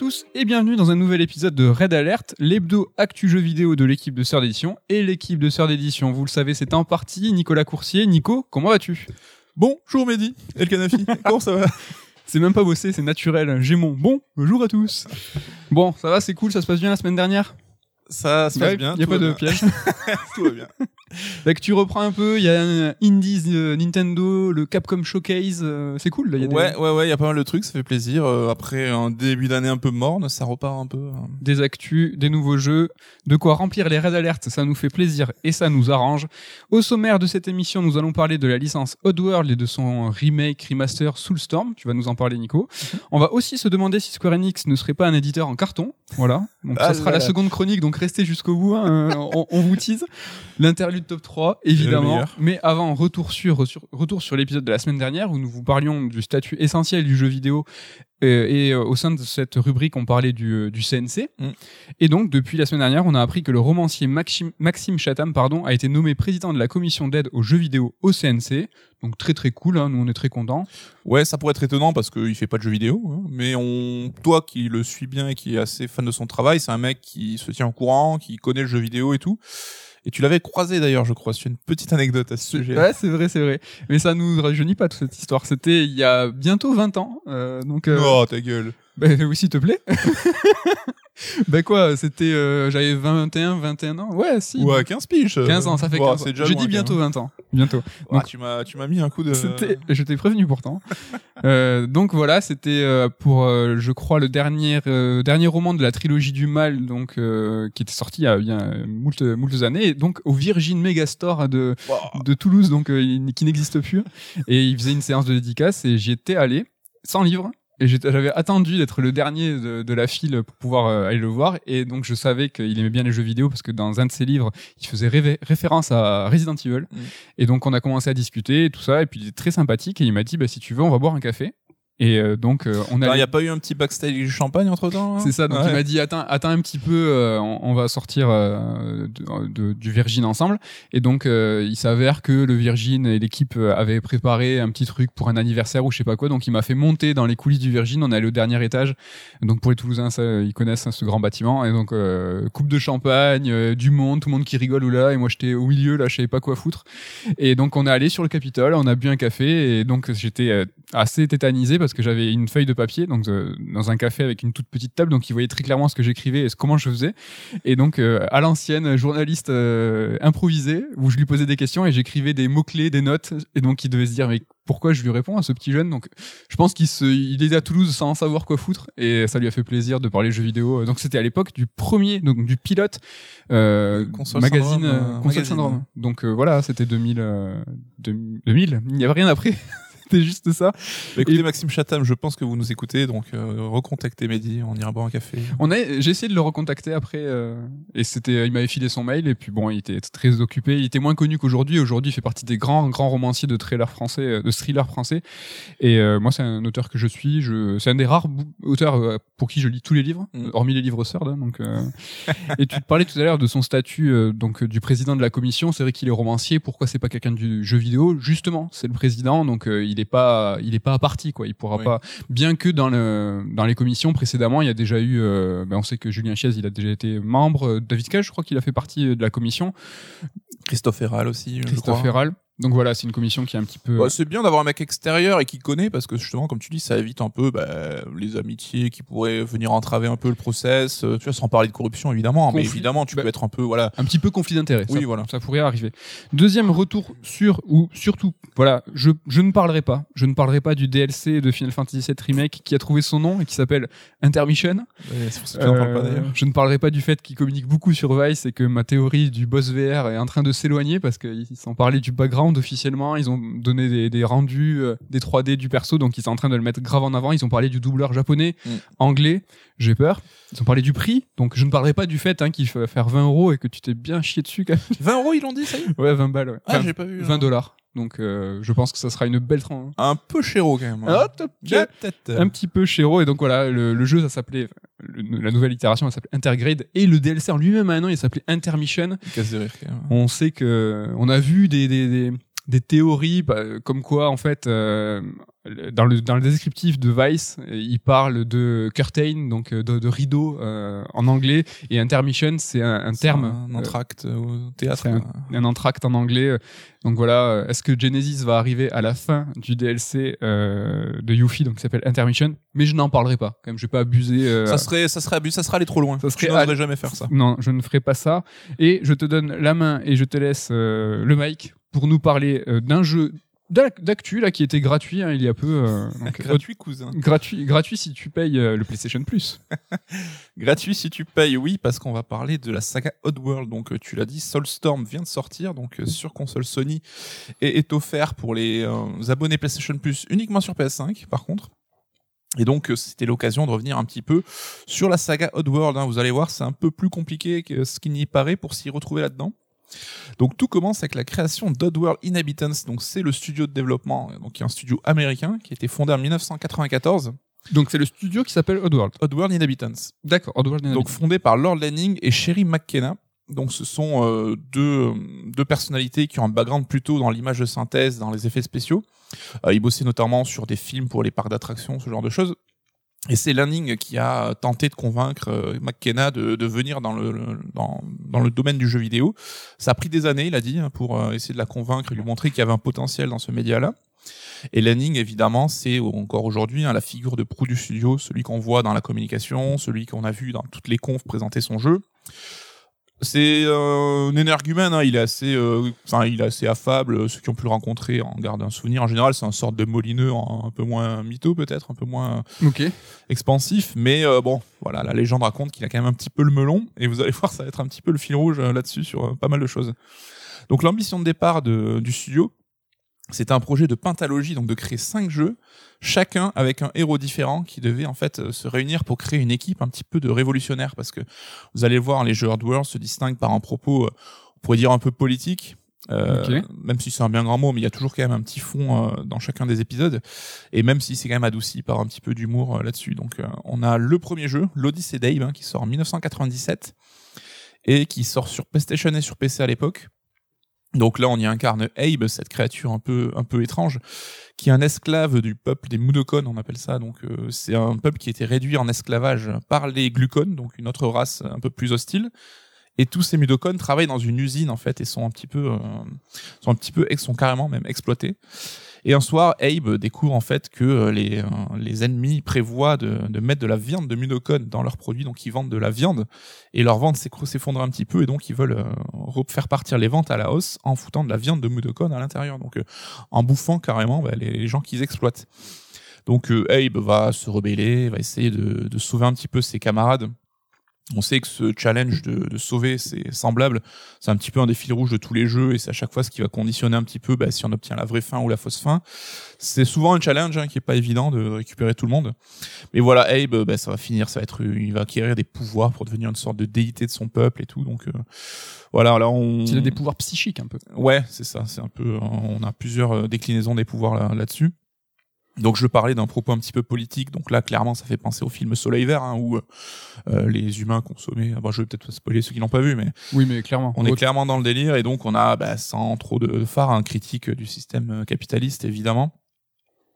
tous et bienvenue dans un nouvel épisode de Red Alert, l'hebdo actu jeu vidéo de l'équipe de Sœur d'édition. Et l'équipe de Sœur d'édition, vous le savez, c'est en partie Nicolas Coursier. Nico, comment vas-tu? Bonjour Mehdi, El Kanafi, comment ça va? C'est même pas bossé, c'est naturel. J'ai mon bon bonjour à tous. Bon, ça va, c'est cool, ça se passe bien la semaine dernière? Ça se passe Ouais, bien. Y a tout pas de piège. Tout va bien. Fait que tu reprends un peu, il y a un Indies euh, Nintendo, le Capcom Showcase, euh, c'est cool. Là, y a des- Ouais, ouais, ouais, il y a pas mal de trucs, ça fait plaisir. Euh, après un début d'année un peu morne, ça repart un peu. hein. des actus, des nouveaux jeux, de quoi remplir les Red Alert, ça nous fait plaisir et ça nous arrange. Au sommaire de cette émission, nous allons parler de la licence Oddworld et de son remake, remaster Soulstorm. Tu vas nous en parler, Nico. On va aussi se demander si Square Enix ne serait pas un éditeur en carton. Voilà. Donc Ah ça sera là la là. seconde chronique, donc restez jusqu'au bout. hein. on, on vous tease. L'interlude top 3, évidemment. Mais avant, retour sur, sur- retour sur l'épisode de la semaine dernière où nous vous parlions du statut essentiel du jeu vidéo euh, et euh, au sein de cette rubrique, on parlait du, euh, du CNC. Mm. Et donc, depuis la semaine dernière, on a appris que le romancier Maxime, Maxime Chatham pardon, a été nommé président de la commission d'aide aux jeux vidéo au CNC. Donc, très très cool, hein, nous on est très contents. Ouais, ça pourrait être étonnant parce qu'il fait pas de jeux vidéo, hein, mais on, toi qui le suis bien et qui est assez fan de son travail, c'est un mec qui se tient au courant, qui connaît le jeu vidéo et tout. Et tu l'avais croisé d'ailleurs, je crois. C'est une petite anecdote à ce sujet. Ouais, c'est vrai, c'est vrai. Mais ça nous rajeunit pas toute cette histoire. C'était il y a bientôt 20 ans. euh, donc, euh, Oh, ta gueule. Bah, oui, s'il te plaît. bah quoi, c'était, euh, j'avais 21, 21 ans. Ouais, si. Ouais, 15 piges. 15 ans, ça fait 15 ans. c'est déjà Je loin, dis quand bientôt même. 20 ans. Bientôt. Donc- tu m'as, tu m'as mis un coup de. C'était, je t'ai prévenu pourtant. euh, donc voilà, c'était euh, pour, euh, je crois, le dernier euh, dernier roman de la trilogie du mal, donc euh, qui était sorti il y a bien euh, moult, moult années, et donc au Virgin Megastore de de Toulouse, donc euh, il- qui n'existe plus. Et il faisait une séance de dédicace et j'y étais allé sans livre. Et j'avais attendu d'être le dernier de, de la file pour pouvoir euh, aller le voir. Et donc je savais qu'il aimait bien les jeux vidéo parce que dans un de ses livres, il faisait référence à Resident Evil. Mm. Et donc on a commencé à discuter et tout ça. Et puis il était très sympathique et il m'a dit bah, si tu veux, on va boire un café. Et euh, donc euh, on Il a n'y a pas eu un petit backstage du champagne entre temps c'est ça, donc il m'a dit attends, attends un petit peu, euh, on, on va sortir euh, de- de- du Virgin ensemble. Et donc euh, il s'avère que le Virgin et l'équipe euh, avaient préparé un petit truc pour un anniversaire ou je sais pas quoi. Donc il m'a fait monter dans les coulisses du Virgin. On est allé au dernier étage. Donc pour les Toulousains, ça, ils connaissent hein, ce grand bâtiment. Et donc euh, coupe de champagne, du monde, tout le monde qui rigole ou là. Et moi j'étais au milieu là, je savais pas quoi foutre. Et donc on est allé sur le Capitole, on a bu un café et donc j'étais assez tétanisé parce que j'avais une feuille de papier donc euh, dans un café avec une toute petite table donc il voyait très clairement ce que j'écrivais et ce- comment je faisais. Et donc euh, à l'ancienne journaliste euh, improvisé où je lui posais des questions et j'écrivais des mots clés des notes et donc il devait se dire mais pourquoi je lui réponds à ce petit jeune? Donc je pense qu'il se il est à Toulouse sans savoir quoi foutre et ça lui a fait plaisir de parler jeux vidéo. Donc c'était à l'époque du premier donc du pilote Console magazine Syndrome, console magazine. syndrome. Donc voilà c'était 2000 euh, 2000 il n'y avait rien après c'était juste ça Bah, écoutez, Et- Maxime Chatham, je pense que vous nous écoutez, donc euh, recontactez Mehdi, on ira boire un café. On a, j'ai essayé de le recontacter après, euh, et c'était, il m'avait filé son mail, et puis bon, il était très occupé. Il était moins connu qu'aujourd'hui. Aujourd'hui, il fait partie des grands, grands romanciers de thrillers français, euh, de thrillers français. Et euh, moi, c'est un auteur que je suis. Je, c'est un des rares auteurs euh, pour qui je lis tous les livres, Mm. hormis les livres Sord. hein, donc, euh. et tu te parlais tout à l'heure de son statut, euh, donc du président de la commission. C'est vrai qu'il est romancier. Pourquoi c'est pas quelqu'un du jeu vidéo? Justement, c'est le président, donc euh, il est pas, il est pas à partie, quoi. Il pourra Oui. pas bien que dans le dans les commissions précédemment, il y a déjà eu, euh, ben on sait que Julien Chiez, il a déjà été membre. David Cage, je crois qu'il a fait partie euh, de la commission. Christophe Herral aussi, je Christophe crois. Herral. Donc voilà, c'est une commission qui est un petit peu. Ouais, c'est bien d'avoir un mec extérieur et qui connaît parce que justement, comme tu dis, ça évite un peu bah, les amitiés qui pourraient venir entraver un peu le process. euh, Tu vois, sans parler de corruption évidemment, mais évidemment, tu Bah, peux être un peu voilà. un petit peu conflit d'intérêt. Oui, ça, voilà. Ça pourrait arriver. Deuxième retour sur ou surtout, voilà, je, je ne parlerai pas, je ne parlerai pas du DLC de Final Fantasy VII Remake qui a trouvé son nom et qui s'appelle Intermission. C'est pour ça que tu n'en parles pas Euh, d'ailleurs. je ne parlerai pas du fait qu'il communique beaucoup sur Vice et que ma théorie du boss VR est en train de s'éloigner parce qu'ils sont parlé du background officiellement, ils ont donné des, des rendus, euh, des 3D du perso, donc ils sont en train de le mettre grave en avant. Ils ont parlé du doubleur japonais, Mm. anglais, j'ai peur. Ils ont parlé du prix, donc je ne parlerai pas du fait hein, qu'il faut faire 20 euros et que tu t'es bien chié dessus quand même. 20 euros, ils l'ont dit, ça y est? Ouais, 20 balles, ouais. Ah, Enfin, j'ai pas vu. 20 dollars. Donc euh, je pense que ça sera une belle tran- Un peu chéro quand même. Ah, peut-être. un petit peu chéro et donc voilà le, le jeu ça s'appelait la nouvelle itération elle s'appelait Intergrade et le DLC en lui-même maintenant il s'appelait Intermission Casse de rire quand même. on sait que on a vu des, des, des, des théories bah, comme quoi en fait euh, dans le dans le descriptif de Vice il parle de curtain donc de, de rideau euh, en anglais et intermission c'est un, un terme un entracte au théâtre. un, un entracte en anglais donc voilà est-ce que Genesis va arriver à la fin du DLC euh, de Yuffie donc qui s'appelle intermission? Mais je n'en parlerai pas quand même je vais pas abuser euh, Ça serait, ça serait abus, ça serait aller trop loin. Ça serait aller- jamais faire ça. Non, je ne ferai pas ça. Et je te donne la main et je te laisse euh, le mic pour nous parler euh, d'un jeu d'ac- d'actu là qui était gratuit hein, il y a peu. euh, donc, Gratuit, cousin. euh, gratuit, gratuit si tu payes euh, le PlayStation Plus. Gratuit si tu payes, oui, parce qu'on va parler de la saga Oddworld. Donc, euh, tu l'as dit, Soulstorm vient de sortir, donc euh, sur console Sony, et est offert pour les euh, abonnés PlayStation Plus uniquement sur PS5, par contre. Et donc, euh, c'était l'occasion de revenir un petit peu sur la saga Oddworld. hein. Vous allez voir, c'est un peu plus compliqué que ce qu'il n'y paraît pour s'y retrouver là-dedans. Donc tout commence avec la création d'Oddworld Inhabitants. Donc c'est le studio de développement, donc qui est un studio américain qui a été fondé en 1994. Donc c'est le studio qui s'appelle Oddworld. Oddworld Inhabitants. D'accord, Oddworld. Donc fondé par Lord Lanning et Sherry McKenna. Donc ce sont euh, deux, deux personnalités qui ont un background plutôt dans l'image de synthèse, dans les effets spéciaux. Euh, ils bossaient notamment sur des films pour les parcs d'attractions, ce genre de choses. Et c'est Lanning qui a tenté de convaincre euh, McKenna de, de venir dans le, dans, dans le domaine du jeu vidéo. Ça a pris des années, il a dit, hein, pour euh, essayer de la convaincre et lui montrer qu'il y avait un potentiel dans ce média-là. Et Lanning, évidemment, c'est encore aujourd'hui hein, la figure de proue du studio, celui qu'on voit dans la communication, celui qu'on a vu dans toutes les confs présenter son jeu. C'est euh, un énergumène, hein, il est assez, euh, enfin, il est assez affable. Ceux qui ont pu le rencontrer en gardent un souvenir. En général, c'est un sorte de molineux, un, un peu moins mytho peut-être, un peu moins expansif. Mais euh, bon, voilà, la légende raconte qu'il a quand même un petit peu le melon. Et vous allez voir, ça va être un petit peu le fil rouge euh, là-dessus sur euh, pas mal de choses. Donc l'ambition de départ de, du studio, c'était un projet de pentalogie, donc de créer cinq jeux, chacun avec un héros différent qui devait en fait euh, se réunir pour créer une équipe un petit peu de révolutionnaire, parce que vous allez voir, les jeux Hardware se distinguent par un propos, euh, on pourrait dire un peu politique. euh. Même si c'est un bien grand mot, mais il y a toujours quand même un petit fond euh, dans chacun des épisodes, et même si c'est quand même adouci par un petit peu d'humour euh, là-dessus. Donc on a le premier jeu, l'Odyssey d'Abe, hein, qui sort en 1997 et qui sort sur PlayStation et sur PC à l'époque. Donc là, on y incarne Abe, cette créature un peu un peu étrange, qui est un esclave du peuple des Mudokon, on appelle ça. Donc euh, c'est un peuple qui a été réduit en esclavage par les Glucon, donc une autre race un peu plus hostile. Et tous ces Mudokon travaillent dans une usine en fait et sont un petit peu euh, sont un petit peu sont carrément même exploités. Et un soir, Abe découvre en fait que euh, les, euh, les ennemis prévoient de, de mettre de la viande de Mudokon dans leurs produits, donc ils vendent de la viande, et leur vente s'effondre un petit peu, et donc ils veulent euh, re- faire partir les ventes à la hausse en foutant de la viande de Mudokon à l'intérieur, donc en bouffant carrément bah, les, gens qu'ils exploitent. Donc Abe va se rebeller, va essayer de, de sauver un petit peu ses camarades. On sait que ce challenge de, de sauver, c'est semblable. C'est un petit peu un des fils rouges de tous les jeux et c'est à chaque fois ce qui va conditionner un petit peu bah, si on obtient la vraie fin ou la fausse fin. C'est souvent un challenge hein, qui est pas évident de récupérer tout le monde. Mais voilà, Abe, bah, ça va finir, ça va être, il va acquérir des pouvoirs pour devenir une sorte de déité de son peuple et tout. Donc euh, voilà, là on. Il a des pouvoirs psychiques un peu. Ouais, c'est ça. C'est un peu. On a plusieurs euh, déclinaisons des pouvoirs là- là-dessus. Donc je parlais d'un propos un petit peu politique. Donc là, clairement, ça fait penser au film Soleil Vert, hein, où euh, les humains consommaient. Bon, je vais peut-être spoiler ceux qui l'ont pas vu, mais Oui, mais clairement. on est clairement dans le délire. Et donc on a, bah, sans trop de phare, un critique du système euh, capitaliste, évidemment.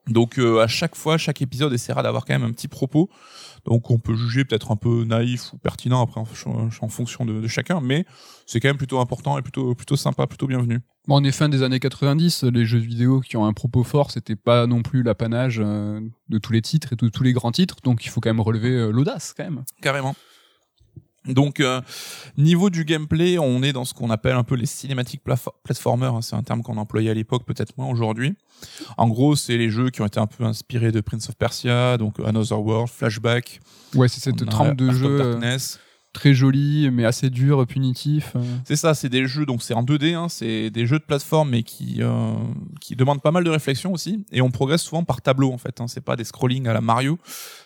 Donc euh, à chaque fois, chaque épisode essaiera d'avoir quand même un petit propos. Donc on peut juger peut-être un peu naïf ou pertinent après en, en fonction de, de chacun, mais c'est quand même plutôt important et plutôt plutôt sympa, plutôt bienvenu. Bon, on est fin des années 90, les jeux vidéo qui ont un propos fort, c'était pas non plus l'apanage euh, de tous les titres et de tous les grands titres, donc il faut quand même relever euh, l'audace quand même. Carrément. Donc, euh, niveau du gameplay, on est dans ce qu'on appelle un peu les cinématiques platformers. hein. C'est un terme qu'on employait à l'époque, peut-être moins aujourd'hui. En gros, c'est les jeux qui ont été un peu inspirés de Prince of Persia, donc Another World, Flashback. Ouais, c'est cette trempe de jeux euh, très jolis, mais assez durs, punitifs. euh. C'est ça, c'est des jeux, donc c'est en 2D, hein, c'est des jeux de plateforme, mais qui euh, qui demandent pas mal de réflexion aussi, et on progresse souvent par tableau en fait. Hein, c'est pas des scrolling à la Mario,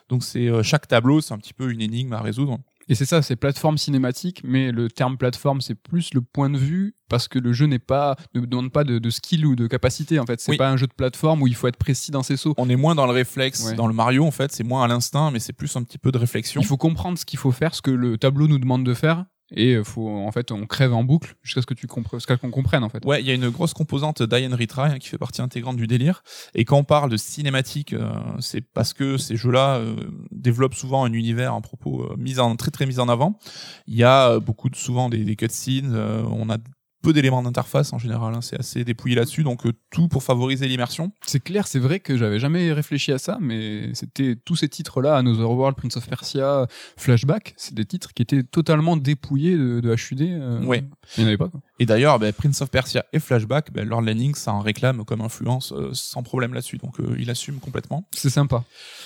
donc c'est euh, chaque tableau, c'est un petit peu une énigme à résoudre. Et c'est ça, c'est plateforme cinématique, mais le terme plateforme, c'est plus le point de vue, parce que le jeu n'est pas, ne demande pas de, de skill ou de capacité, en fait. C'est Oui. pas un jeu de plateforme où il faut être précis dans ses sauts. On est moins dans le réflexe, Ouais. dans le Mario en fait, c'est moins à l'instinct, mais c'est plus un petit peu de réflexion. Il faut comprendre ce qu'il faut faire, ce que le tableau nous demande de faire, et euh, faut en fait on crève en boucle jusqu'à ce que tu comprennes, jusqu'à qu'on comprenne en fait. Ouais, il y a une grosse composante die and retry hein, qui fait partie intégrante du délire. Et quand on parle de cinématique, euh, c'est parce que ces jeux-là euh, développent souvent un univers en propos euh, mis en très très mis en avant. Il y a euh, beaucoup de souvent des, des cutscenes. euh, on a peu d'éléments d'interface en général. hein, c'est assez dépouillé là-dessus, donc euh, tout pour favoriser l'immersion. C'est clair, c'est vrai que j'avais jamais réfléchi à ça, mais c'était tous ces titres-là, Another World, Prince of Persia, Flashback, c'est des titres qui étaient totalement dépouillés de, de HUD. euh, Ouais. Il n'y en avait pas. Quoi. Et d'ailleurs, ben, Prince of Persia et Flashback, ben, Lord Lanning, ça en réclame comme influence euh, sans problème là-dessus. Donc euh, il assume complètement. C'est sympa.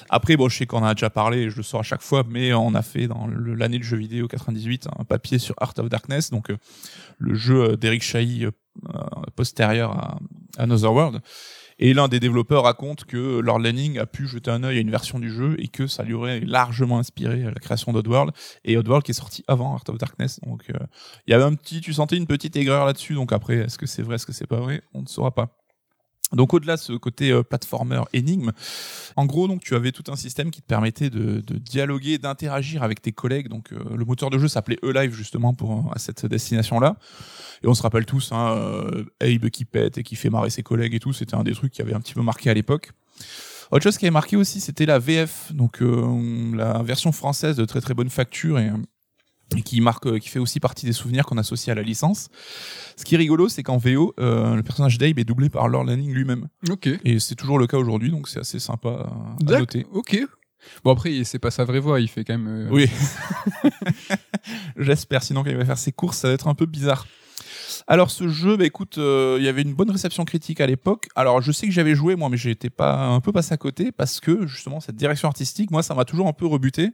Après, bon, je sais qu'on en a déjà parlé, je le sors à chaque fois, mais on a fait dans l'année de jeu vidéo 98 un papier sur Art of Darkness, donc le jeu d'Eric Chahi euh, euh, postérieur à Another World. Et l'un des développeurs raconte que Lord Lanning a pu jeter un œil à une version du jeu et que ça lui aurait largement inspiré la création d'Oddworld. Et Oddworld qui est sorti avant Art of Darkness. Donc euh, il y avait un petit, tu sentais une petite aigreur là-dessus. Donc après, est-ce que c'est vrai, est-ce que c'est pas vrai? On ne saura pas. Donc au-delà de ce côté euh, platformer énigme, en gros donc tu avais tout un système qui te permettait de, de dialoguer, d'interagir avec tes collègues. Donc euh, le moteur de jeu s'appelait E-Live justement pour à cette destination-là. Et on se rappelle tous, hein, euh, Abe qui pète et qui fait marrer ses collègues et tout, c'était un des trucs qui avait un petit peu marqué à l'époque. Autre chose qui avait marqué aussi, c'était la VF, donc euh, la version française de très très bonne facture et qui marque, euh, qui fait aussi partie des souvenirs qu'on associe à la licence. Ce qui est rigolo, c'est qu'en VO, euh, le personnage d'Abe est doublé par Lord Lanning lui-même. Ok. Et c'est toujours le cas aujourd'hui, donc c'est assez sympa à- noter. Ok. Bon après, c'est pas sa vraie voix, il fait quand même. euh, Oui. J'espère, sinon quand il va faire ses courses, ça va être un peu bizarre. Alors ce jeu, bah écoute, euh, il y avait une bonne réception critique à l'époque. Alors je sais que j'avais joué moi, mais été pas un peu passé à côté parce que justement cette direction artistique, moi ça m'a toujours un peu rebuté.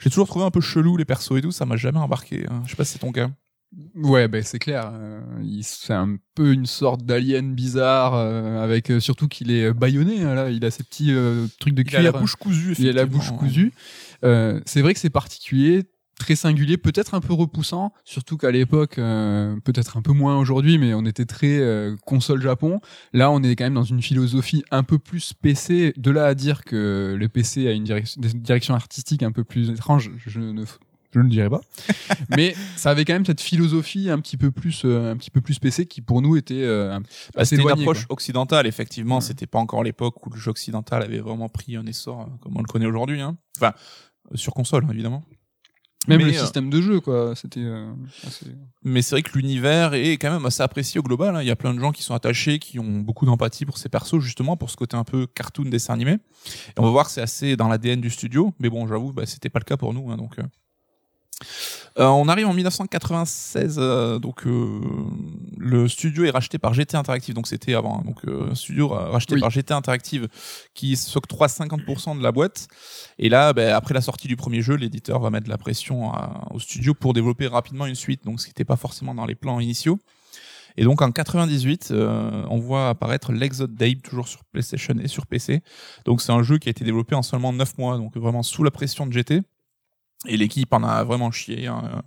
J'ai toujours trouvé un peu chelou les persos et tout, ça m'a jamais embarqué. hein. Je sais pas si c'est ton cas. Ouais, ben c'est clair. euh, il c'est un peu une sorte d'alien bizarre, euh, avec euh, surtout qu'il est bâillonné. hein, là, il a ces petits trucs de Il cuir. a la bouche cousue. Il a la bouche effectivement. cousue. C'est vrai que c'est particulier, très singulier, peut-être un peu repoussant, surtout qu'à l'époque, euh, peut-être un peu moins aujourd'hui, mais on était très euh, console Japon. Là, on est quand même dans une philosophie un peu plus PC. De là à dire que le PC a une direction, des directions artistiques un peu plus étrange, je ne je ne dirais pas. mais ça avait quand même cette philosophie un petit peu plus, euh, un petit peu plus PC qui pour nous était euh, Bah, c'était une approche quoi. occidentale, effectivement. Ouais. C'était pas encore l'époque où le jeu occidental avait vraiment pris un essor euh, comme on le connaît aujourd'hui. Hein. Enfin, euh, sur console, évidemment. Même Mais, le euh, système de jeu, quoi. C'était euh, assez... Mais c'est vrai que l'univers est quand même assez apprécié au global. hein. Il y a plein de gens qui sont attachés, qui ont beaucoup d'empathie pour ces persos, justement, pour ce côté un peu cartoon dessin animé. Et on va voir c'est assez dans l'ADN du studio. Mais bon, j'avoue, bah, c'était pas le cas pour nous. hein, donc, euh. Euh, on arrive en 1996, euh, donc euh, le studio est racheté par GT Interactive, donc c'était avant, hein, donc euh, un studio ra- racheté Oui. par GT Interactive qui s'octroie 50% de la boîte. Et là, ben, après la sortie du premier jeu, l'éditeur va mettre de la pression à- au studio pour développer rapidement une suite, donc ce qui n'était pas forcément dans les plans initiaux. Et donc en 98, euh, on voit apparaître l'Exode Dave toujours sur PlayStation et sur PC. Donc c'est un jeu qui a été développé en seulement 9 mois, donc vraiment sous la pression de GT. Et l'équipe en a vraiment chié. hein.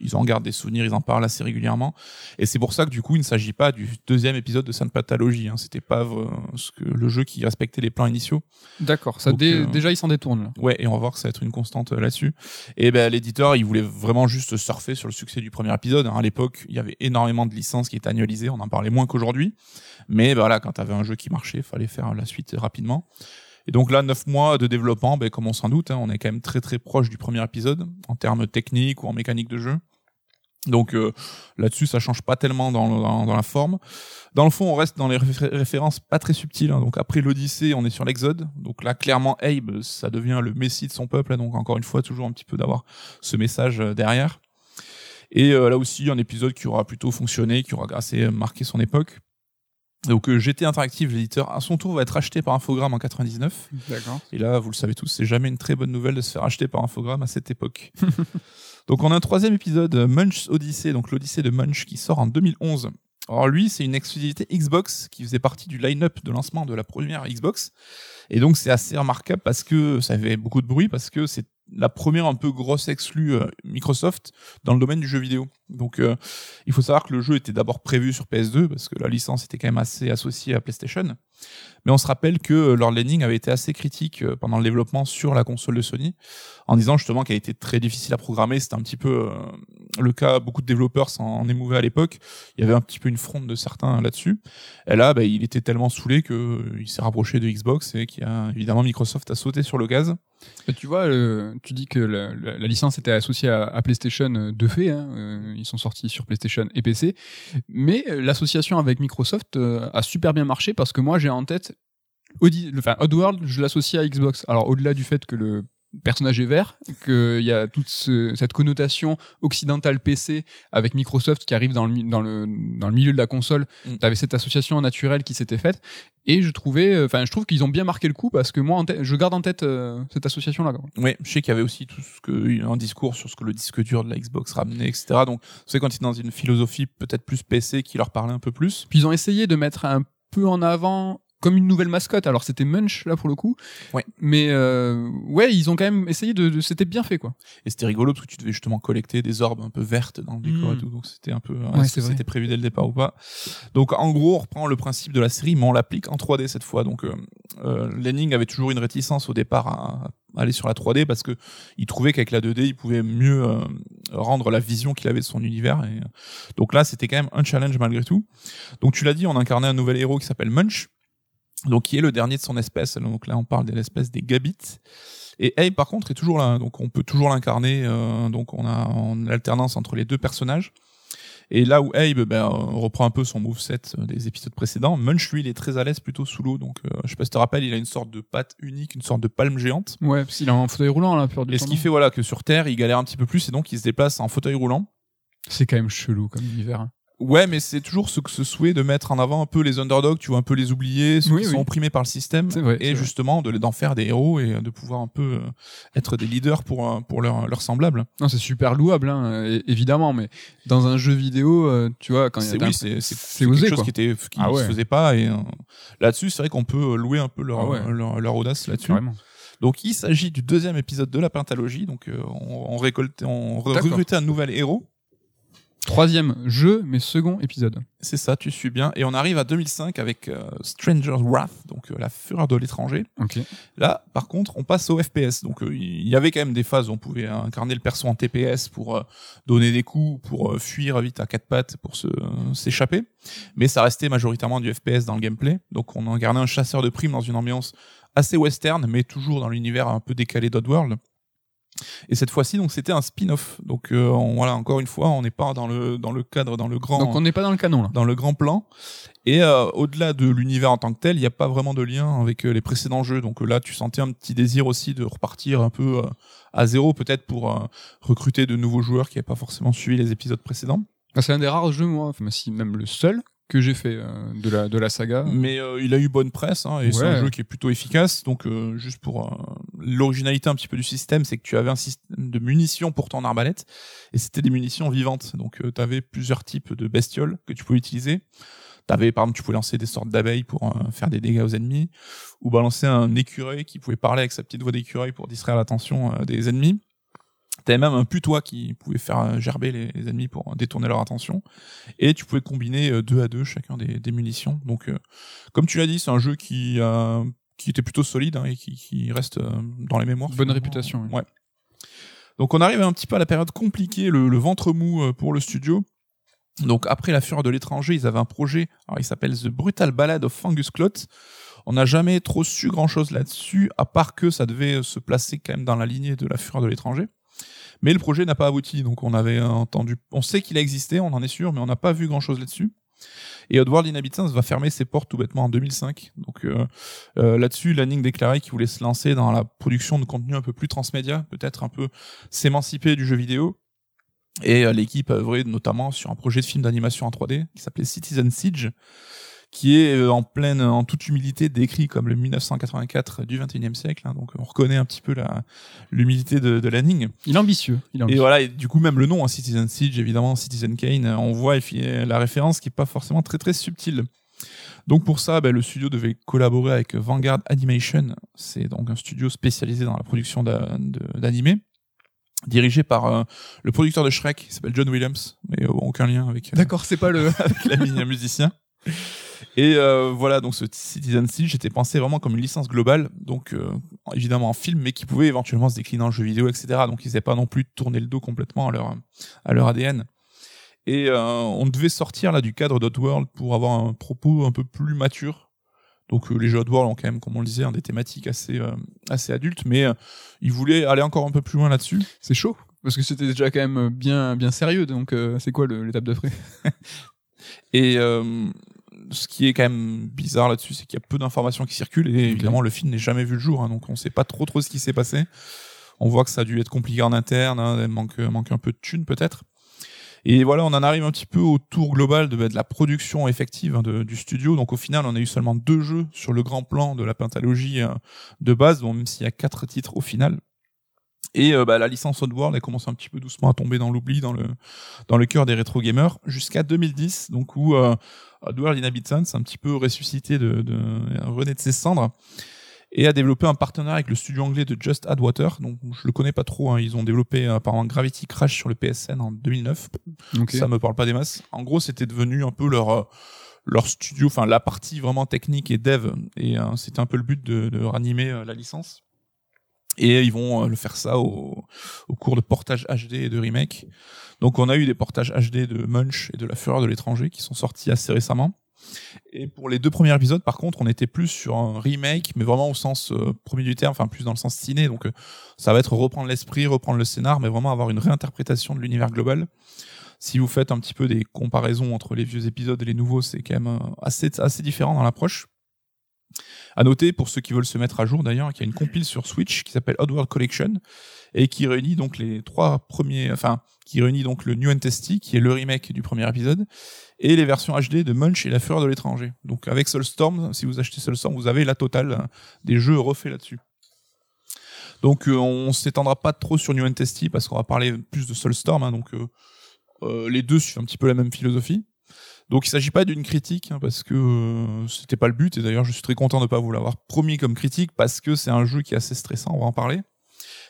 Ils en gardent des souvenirs, ils en parlent assez régulièrement. Et c'est pour ça que du coup, il ne s'agit pas du deuxième épisode de Sainte Pathologie. Hein. C'était pas euh, ce que le jeu qui respectait les plans initiaux. D'accord. Ça Donc, dé- euh, déjà il s'en détourne là. Ouais, et on va voir que ça va être une constante euh, là-dessus. Et ben l'éditeur, il voulait vraiment juste surfer sur le succès du premier épisode. hein. À l'époque, il y avait énormément de licences qui étaient annualisées, on en parlait moins qu'aujourd'hui. Mais ben, voilà, quand t'avais un jeu qui marchait, il fallait faire la suite rapidement. Et donc là, neuf mois de développement, ben, comme on s'en doute, hein, on est quand même très très proche du premier épisode en termes techniques ou en mécanique de jeu. Donc euh, là-dessus, ça change pas tellement dans, la forme. Dans le fond, on reste dans les réfé- références pas très subtiles. hein. Donc après l'Odyssée, on est sur l'Exode. Donc là, clairement, Abe, ça devient le messie de son peuple. hein. Donc encore une fois, toujours un petit peu d'avoir ce message euh, derrière. Et euh, là aussi, un épisode qui aura plutôt fonctionné, qui aura assez marqué son époque. Donc euh, GT Interactive, l'éditeur, à son tour, va être acheté par Infogrames en 99. D'accord. Et là, vous le savez tous, c'est jamais une très bonne nouvelle de se faire acheter par Infogrames à cette époque. donc on a un troisième épisode, euh, Munch Odyssey, donc l'Odyssée de Munch, qui sort en 2011. Alors lui, c'est une exclusivité Xbox qui faisait partie du line-up de lancement de la première Xbox. Et donc c'est assez remarquable parce que ça avait beaucoup de bruit, parce que c'est la première un peu grosse exclue euh, Microsoft dans le domaine du jeu vidéo. Donc, euh, il faut savoir que le jeu était d'abord prévu sur PS2 parce que la licence était quand même assez associée à PlayStation. Mais on se rappelle que Lord Lanning avait été assez critique euh, pendant le développement sur la console de Sony, en disant justement qu'elle était très difficile à programmer. C'était un petit peu euh, le cas, beaucoup de développeurs s'en émouvaient à l'époque. Il y avait un petit peu une fronde de certains là-dessus. Et là, bah, il était tellement saoulé qu'il s'est rapproché de Xbox et qu'il a évidemment Microsoft a sauté sur le gaz. tu vois, tu dis que la, licence était associée à, à PlayStation de fait. Hein, ils sont sortis sur PlayStation et PC, mais l'association avec Microsoft a super bien marché parce que moi j'ai en tête enfin, Oddworld, je l'associe à Xbox. Alors au-delà du fait que le personnage est vert, qu'il y a toute cette connotation occidentale PC avec Microsoft qui arrive dans le, dans le, dans le milieu de la console, mm. tu avais cette association naturelle qui s'était faite. Et je trouvais, euh, enfin, je trouve qu'ils ont bien marqué le coup parce que moi, je garde en tête euh, cette association-là. Oui, je sais qu'il y avait aussi tout ce que, un discours sur ce que le disque dur de la Xbox ramenait, etc. Donc, c'est quand ils dans une philosophie peut-être plus PC qui leur parlait un peu plus. Puis ils ont essayé de mettre un peu en avant comme une nouvelle mascotte. Alors c'était Munch là pour le coup. Ouais. Mais euh, ouais, ils ont quand même essayé de, c'était bien fait quoi. Et c'était rigolo parce que tu devais justement collecter des orbes un peu vertes dans le décor et hmm. tout. Donc c'était un peu ouais, c'était prévu dès le départ ou pas. Donc en gros, on reprend le principe de la série mais on l'applique en 3D cette fois. Donc euh, euh, Lenning avait toujours une réticence au départ à, aller sur la 3D parce que il trouvait qu'avec la 2D, il pouvait mieux euh, rendre la vision qu'il avait de son univers. Et, donc là, c'était quand même un challenge malgré tout. Donc tu l'as dit, on incarnait un nouvel héros qui s'appelle Munch donc qui est le dernier de son espèce. Donc là, on parle de l'espèce des Gabits. Et Abe, par contre, est toujours là. Donc on peut toujours l'incarner. Euh, donc on a en alternance entre les deux personnages. Et là où Abe ben, reprend un peu son moveset euh, des épisodes précédents, Munch, lui, il est très à l'aise plutôt sous l'eau. Donc, euh, je sais pas si tu te rappelles, il a une sorte de patte unique, une sorte de palme géante. Ouais, parce qu'il a un fauteuil roulant, là, peur Et ce qui fait, voilà, que sur Terre, il galère un petit peu plus et donc il se déplace en fauteuil roulant. C'est quand même chelou comme univers. Hein. Ouais, mais c'est toujours ce, ce souhait de mettre en avant un peu les underdogs, tu vois, un peu les oubliés, ceux qui sont opprimés par le système, et justement de d'en faire des héros et de pouvoir un peu euh, être des leaders pour euh, pour leurs leur semblables. Non, c'est super louable, hein, évidemment, mais dans un jeu vidéo, euh, tu vois, quand il y a oui, c'est c'est quelque chose qui était qui ah se faisait pas et là-dessus, c'est vrai qu'on peut louer un peu leur ah leur, leur, audace là-dessus. Donc il s'agit du deuxième épisode de la pentalogie. Donc on, on récoltait, on recrutait un nouvel héros Troisième jeu, mais second épisode. C'est ça, tu suis bien. Et on arrive à 2005 avec euh, Stranger's Wrath, donc euh, la fureur de l'étranger. Okay. Là, par contre, on passe au FPS. Donc euh, il y avait quand même des phases où on pouvait incarner le perso en TPS pour donner des coups, pour fuir vite à quatre pattes, pour se s'échapper. Mais ça restait majoritairement du FPS dans le gameplay. Donc on incarnait un chasseur de primes dans une ambiance assez western, mais toujours dans l'univers un peu décalé d'Oddworld. Et cette fois-ci, donc c'était un spin-off. Donc euh, voilà, encore une fois, on n'est pas dans le dans le cadre, dans le grand. Donc on n'est pas dans le canon là. Dans le grand plan. Et euh, au-delà de l'univers en tant que tel, il n'y a pas vraiment de lien avec euh, les précédents jeux. Donc là, tu sentais un petit désir aussi de repartir un peu à zéro, peut-être pour recruter de nouveaux joueurs qui n'avaient pas forcément suivi les épisodes précédents. Ah, c'est un des rares jeux, moi, enfin, si même le seul, que j'ai fait euh, de la de la saga. Mais euh, il a eu bonne presse hein, et c'est un jeu qui est plutôt efficace. Donc euh, juste pour l'originalité un petit peu du système, c'est que tu avais un système de munitions pour ton arbalète et c'était des munitions vivantes. Donc tu avais plusieurs types de bestioles que tu pouvais utiliser. T'avais par exemple tu pouvais lancer des sortes d'abeilles pour faire des dégâts aux ennemis ou balancer un écureuil qui pouvait parler avec sa petite voix d'écureuil pour distraire l'attention des ennemis. T'avais même un putois qui pouvait faire euh, gerber les, ennemis pour détourner leur attention. Et tu pouvais combiner euh, deux à deux chacun des, des munitions. Donc, euh, comme tu l'as dit, c'est un jeu qui, qui était plutôt solide hein, et qui, qui, reste dans les mémoires. Bonne réputation. Ouais. Donc on arrive un petit peu à la période compliquée, le, le ventre mou pour le studio. Donc après la fureur de l'étranger, ils avaient un projet, alors il s'appelle The Brutal Ballad of Fungus Clot. On n'a jamais trop su grand chose là-dessus, à part que ça devait se placer quand même dans la lignée de la fureur de l'étranger. Mais le projet n'a pas abouti, donc on avait entendu, on sait qu'il a existé, on en est sûr, mais on n'a pas vu grand chose là-dessus. Et Oddworld Inhabitants va fermer ses portes tout bêtement en 2005. Donc euh, euh, là-dessus, Lanning déclarait qu'il voulait se lancer dans la production de contenu un peu plus transmédia, peut-être un peu s'émanciper du jeu vidéo. Et euh, l'équipe a œuvré notamment sur un projet de film d'animation en 3D qui s'appelait Citizen Siege, qui est euh, en pleine, en toute humilité décrit comme le 1984 du 21e siècle. Hein, donc on reconnaît un petit peu la l'humilité de, de Lanning. Il est ambitieux. Il est ambitieux. Et voilà, et du coup même le nom, hein, Citizen Siege, évidemment Citizen Kane, on voit la référence qui est pas forcément très très subtile. Donc pour ça, ben, le studio devait collaborer avec Vanguard Animation. C'est donc un studio spécialisé dans la production d'animés. dirigé par euh, le producteur de Shrek, qui s'appelle John Williams, mais euh, aucun lien avec, euh, D'accord, c'est pas le. avec l'ami musicien. Et euh, voilà, donc ce Citizen Siege était pensé vraiment comme une licence globale, donc euh, évidemment en film, mais qui pouvait éventuellement se décliner en jeu vidéo, etc. Donc ils n'avaient pas non plus tourné le dos complètement à leur à leur ADN. Et euh, on devait sortir là du cadre d'Oddworld pour avoir un propos un peu plus mature. Donc les jeux Oddworld ont quand même, comme on le disait, hein, des thématiques assez assez adultes, mais ils voulaient aller encore un peu plus loin là-dessus. C'est chaud. Parce que c'était déjà quand même bien, bien sérieux. Donc, euh, c'est quoi l'étape frais Et euh, ce qui est quand même bizarre là-dessus, c'est qu'il y a peu d'informations qui circulent et évidemment le film n'est jamais vu le jour, hein, donc on sait pas trop trop ce qui s'est passé. On voit que ça a dû être compliqué en interne, hein, manque, manque un peu de thunes peut-être. Et voilà, on en arrive un petit peu au tour global de, bah, de la production effective hein, de- du studio. Donc au final, on a eu seulement deux jeux sur le grand plan de la pentalogie euh, de base, bon, même s'il y a quatre titres au final. Et euh, bah, la licence Oddworld, elle commence un petit peu doucement à tomber dans l'oubli, dans le dans le cœur des rétro gamers, jusqu'à 2010, donc où euh, Oddworld Inhabitants un petit peu ressuscité de, de rené de ses cendres et a développé un partenariat avec le studio anglais de Just Add Water. Donc je le connais pas trop. hein. Ils ont développé apparemment Gravity Crash sur le PSN en 2009. Ok. Ça me parle pas des masses. En gros, c'était devenu un peu leur euh, leur studio, enfin la partie vraiment technique et dev. Et euh, c'était un peu le but de, de ranimer euh, la licence. Et ils vont euh, le faire ça au, cours de portage HD et de remake. Donc on a eu des portages HD de Munch et de La Fureur de l'étranger qui sont sortis assez récemment. Et pour les deux premiers épisodes, par contre, on était plus sur un remake, mais vraiment au sens euh, premier du terme, enfin plus dans le sens ciné. Donc euh, ça va être reprendre l'esprit, reprendre le scénar, mais vraiment avoir une réinterprétation de l'univers global. Si vous faites un petit peu des comparaisons entre les vieux épisodes et les nouveaux, c'est quand même assez assez différent dans l'approche. À noter, pour ceux qui veulent se mettre à jour d'ailleurs, qu'il y a une compile sur Switch qui s'appelle Oddworld Collection et qui réunit donc les trois premiers, enfin, qui réunit donc le New and qui est le remake du premier épisode, et les versions HD de Munch et La Fureur de l'étranger. Donc avec Soulstorm, si vous achetez Soulstorm, vous avez la totale des jeux refaits là-dessus. Donc euh, on s'étendra pas trop sur New and parce qu'on va parler plus de Soulstorm, hein, donc euh, euh, les deux suivent un petit peu la même philosophie. Donc il s'agit pas d'une critique hein, parce que euh, c'était pas le but et d'ailleurs je suis très content de pas vous l'avoir promis comme critique parce que c'est un jeu qui est assez stressant, on va en parler.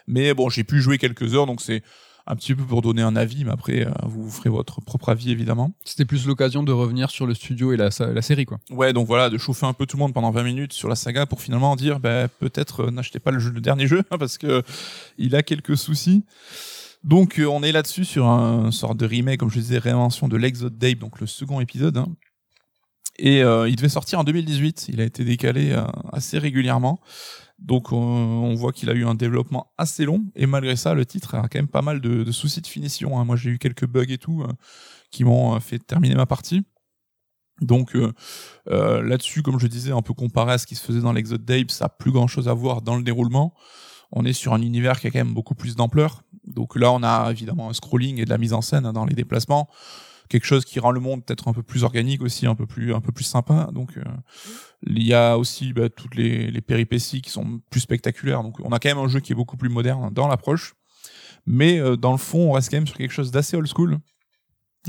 Mais bon, j'ai pu jouer quelques heures donc c'est un petit peu pour donner un avis mais après euh, vous ferez votre propre avis évidemment. C'était plus l'occasion de revenir sur le studio et la série, quoi. Ouais, donc voilà, de chauffer un peu tout le monde pendant 20 minutes sur la saga pour finalement dire bah, peut-être euh, n'achetez pas le, jeu, le dernier jeu hein, parce que il a quelques soucis. Donc euh, on est là-dessus sur un sorte de remake, comme je disais, réinvention de l'Exode Dave, donc le second épisode. hein. Et euh, il devait sortir en 2018. Il a été décalé euh, assez régulièrement. Donc on, voit qu'il a eu un développement assez long. Et malgré ça, le titre a quand même pas mal de, soucis de finition. hein. Moi j'ai eu quelques bugs et tout qui m'ont fait terminer ma partie. Donc là-dessus, comme je disais, un peu comparé à ce qui se faisait dans l'Exode Dave, ça a plus grand-chose à voir dans le déroulement. On est sur un univers qui a quand même beaucoup plus d'ampleur. Donc là, on a évidemment un scrolling et de la mise en scène hein, dans les déplacements, quelque chose qui rend le monde peut-être un peu plus organique aussi, un peu plus un peu plus sympa. Donc euh, il y a aussi bah, toutes les, péripéties qui sont plus spectaculaires. Donc on a quand même un jeu qui est beaucoup plus moderne dans l'approche, mais euh, dans le fond, on reste quand même sur quelque chose d'assez old school.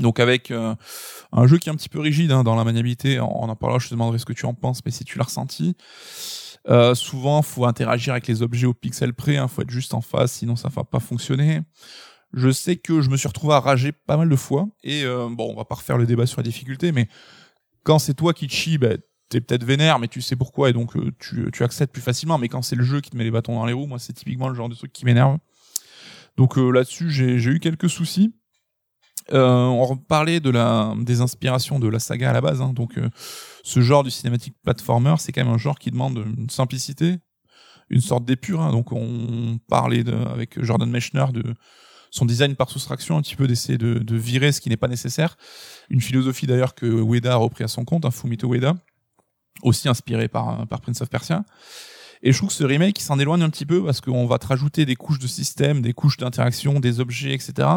Donc avec euh, un jeu qui est un petit peu rigide hein, dans la maniabilité, on en parlera, je te demanderai ce que tu en penses, mais si tu l'as ressenti, euh, souvent faut interagir avec les objets au pixel près, hein, faut être juste en face, sinon ça va pas fonctionner. Je sais que je me suis retrouvé à rager pas mal de fois, et euh, bon, on va pas refaire le débat sur la difficulté, mais quand c'est toi qui te chie, bah, t'es peut-être vénère, mais tu sais pourquoi, et donc euh, tu, tu acceptes plus facilement, mais quand c'est le jeu qui te met les bâtons dans les roues, moi c'est typiquement le genre de truc qui m'énerve. Donc euh, là-dessus, j'ai eu quelques soucis. Euh, on reparlait de la des inspirations de la saga à la base. Hein. Donc, euh, ce genre du cinématique platformer, c'est quand même un genre qui demande une simplicité, une sorte d'épure. Hein. Donc, on parlait de, avec Jordan Mechner de son design par soustraction, un petit peu d'essayer de, de virer ce qui n'est pas nécessaire. Une philosophie d'ailleurs que Ueda a repris à son compte, hein, Fumito Ueda, aussi inspiré par, par Prince of Persia. Et je trouve que ce remake, il s'en éloigne un petit peu parce qu'on va te rajouter des couches de système, des couches d'interaction, des objets, etc.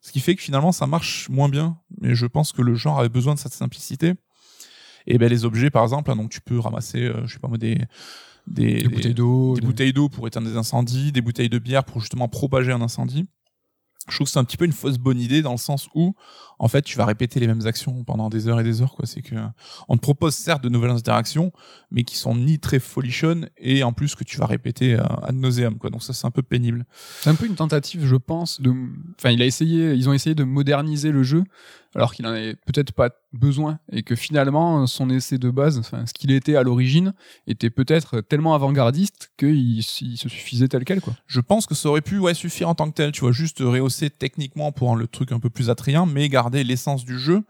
Ce qui fait que finalement, ça marche moins bien. Mais je pense que le genre avait besoin de cette simplicité. Et ben les objets, par exemple, hein, donc tu peux ramasser, euh, je sais pas moi, des des, Des bouteilles d'eau. des des- bouteilles d'eau pour éteindre des incendies, des bouteilles de bière pour justement propager un incendie. je trouve que c'est un petit peu une fausse bonne idée dans le sens où en fait tu vas répéter les mêmes actions pendant des heures et des heures quoi. C'est que on te propose certes de nouvelles interactions mais qui sont ni très folichonnes et en plus que tu vas répéter à ad nauseam quoi. Donc ça c'est un peu pénible. C'est un peu une tentative je pense de enfin il a essayé ils ont essayé de moderniser le jeu alors qu'il en avait peut-être pas besoin et que finalement son essai de base, enfin ce qu'il était à l'origine, était peut-être tellement avant-gardiste qu'il il se suffisait tel quel quoi. Je pense que ça aurait pu ouais suffire en tant que tel, tu vois, juste rehausser techniquement pour rendre le truc un peu plus attrayant, mais garder l'essence du jeu.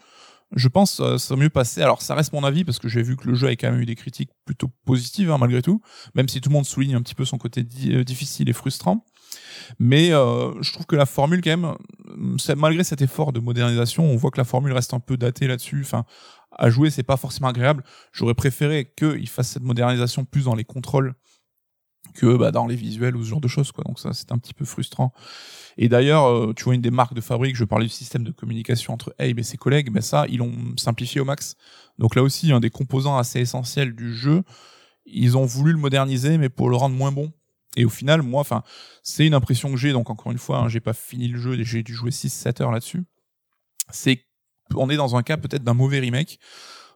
Je pense euh, ça mieux passer. Alors ça reste mon avis parce que j'ai vu que le jeu a quand même eu des critiques plutôt positives hein, malgré tout, même si tout le monde souligne un petit peu son côté euh, difficile et frustrant. Mais euh, je trouve que la formule, quand même, malgré cet effort de modernisation, on voit que la formule reste un peu datée là-dessus. Enfin, à jouer, c'est pas forcément agréable. J'aurais préféré qu'il fasse cette modernisation plus dans les contrôles que bah, dans les visuels ou ce genre de choses. Quoi. Donc ça, c'est un petit peu frustrant. Et d'ailleurs, euh, tu vois, une des marques de fabrique, je parlais du système de communication entre Abe et ses collègues, ben ça, ils l'ont simplifié au max. Donc là aussi, un des composants assez essentiels du jeu, ils ont voulu le moderniser, mais pour le rendre moins bon. Et au final, moi, enfin, c'est une impression que j'ai. Donc encore une fois, hein, j'ai pas fini le jeu, j'ai dû jouer 6-7 heures là-dessus. C'est on est dans un cas peut-être d'un mauvais remake,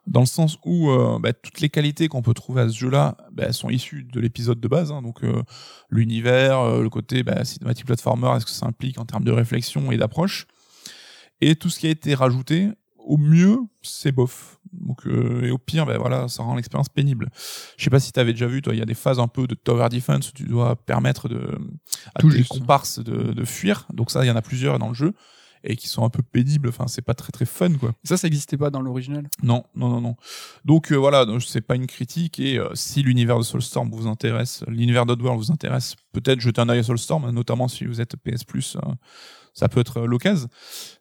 dans le sens où euh, bah, toutes les qualités qu'on peut trouver à ce jeu-là bah, sont issues de l'épisode de base. Hein. donc euh, l'univers, euh, le côté bah, cinématique platformer, est-ce que ça implique en termes de réflexion et d'approche. Et tout ce qui a été rajouté, au mieux, c'est bof. Donc, euh, et au pire, ben voilà, ça rend l'expérience pénible. Je sais pas si tu avais déjà vu, toi, il y a des phases un peu de tower defense où tu dois permettre de, à Tout tes comparses de, de fuir. Donc ça, il y en a plusieurs dans le jeu et qui sont un peu pénibles. Enfin, c'est pas très très fun, quoi. Ça, ça n'existait pas dans l'original? Non, non, non, non. Donc euh, voilà, c'est pas une critique. Et euh, si l'univers de Soulstorm vous intéresse, l'univers d'Oddworld vous intéresse, peut-être jeter un œil à Soulstorm, notamment si vous êtes PS Plus. ça peut être l'occasion.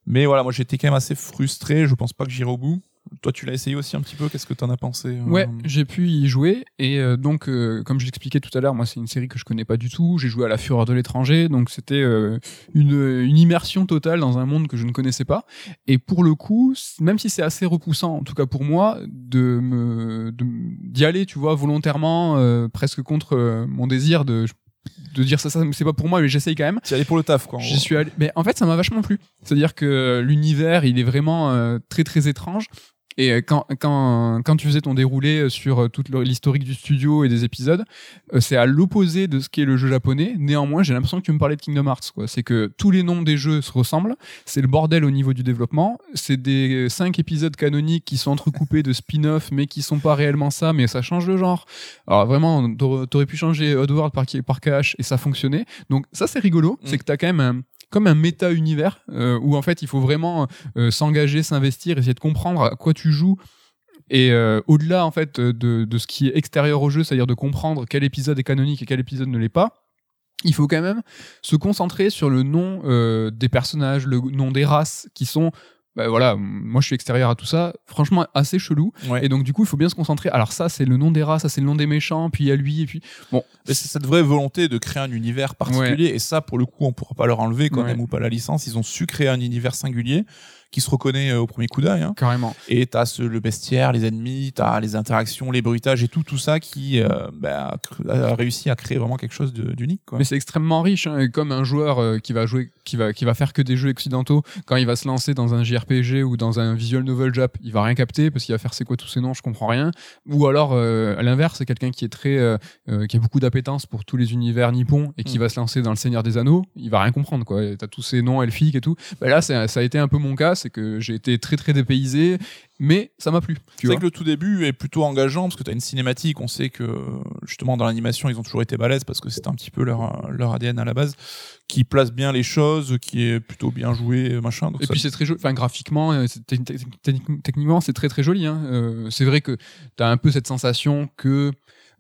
Mais voilà, moi j'étais quand même assez frustré. Je pense pas que j'irai au bout. Toi, tu l'as essayé aussi un petit peu. Qu'est-ce que tu en as pensé euh Ouais, j'ai pu y jouer. Et euh, donc, euh, comme je l'expliquais tout à l'heure, moi, c'est une série que je connais pas du tout. J'ai joué à La Fureur de l'étranger. Donc, c'était une, une immersion totale dans un monde que je ne connaissais pas. Et pour le coup, même si c'est assez repoussant, en tout cas pour moi, de me d'y aller, tu vois, volontairement, presque contre mon désir de de dire ça, ça c'est pas pour moi mais j'essaye quand même tu allé pour le taf quoi j'y suis allé mais en fait ça m'a vachement plu c'est à dire que l'univers il est vraiment très très étrange et euh, quand, quand, quand tu faisais ton déroulé euh, sur euh, toute l'historique du studio et des épisodes, c'est à l'opposé de ce qu'est le jeu japonais. Néanmoins, j'ai l'impression que tu me parlais de Kingdom Hearts. Quoi. C'est que tous les noms des jeux se ressemblent. C'est le bordel au niveau du développement. C'est des cinq épisodes canoniques qui sont entrecoupés de spin-off, mais qui sont pas réellement ça, mais ça change de genre. Alors vraiment, t'aurais pu changer Oddworld par, par KH et ça fonctionnait. Donc ça, c'est rigolo. C'est mm. que t'as quand même un, comme un méta-univers euh, où en fait il faut vraiment euh, s'engager, s'investir, essayer de comprendre à quoi tu joues. Et euh, au-delà en fait de, de, ce qui est extérieur au jeu, c'est-à-dire de comprendre quel épisode est canonique et quel épisode ne l'est pas, il faut quand même se concentrer sur le nom des personnages, le nom des races qui sont bah voilà, moi je suis extérieur à tout ça, franchement assez chelou. Et donc du coup, il faut bien se concentrer. Alors ça, c'est le nom des rats, ça c'est le nom des méchants, puis il y a lui, et puis bon. C'est cette vraie volonté de créer un univers particulier, et ça, pour le coup, on pourra pas leur enlever quand même ou pas la licence. Ils ont su créer un univers singulier qui se reconnaît euh, au premier coup d'œil. Hein. Carrément. Et t'as ce, le bestiaire, les ennemis, t'as les interactions, les bruitages et tout, tout ça qui euh, bah, a réussi à créer vraiment quelque chose d'unique. Mais c'est extrêmement riche, hein, et comme un joueur euh, qui va jouer, qui va, qui va faire que des jeux occidentaux, quand il va se lancer dans un JRPG ou dans un visual novel Jap, il va rien capter parce qu'il va faire c'est quoi tous ces noms, je comprends rien. Ou alors à l'inverse, c'est quelqu'un qui est très, qui a beaucoup d'appétence pour tous les univers nippons et qui mm. va se lancer dans le Seigneur des Anneaux, il va rien comprendre quoi. T'as tous ces noms elfiques et tout. Bah là, ça a été un peu mon cas c'est que j'ai été très très dépaysé, mais ça m'a plu. C'est vrai que le tout début est plutôt engageant parce que tu as une cinématique, on sait que justement dans l'animation ils ont toujours été balèzes parce que c'est un petit peu leur, leur ADN à la base, qui place bien les choses, qui est plutôt bien joué, machin. Et puis c'est très joli, enfin graphiquement, euh, techniquement c'est très très joli. Hein. Euh, c'est vrai que tu as un peu cette sensation que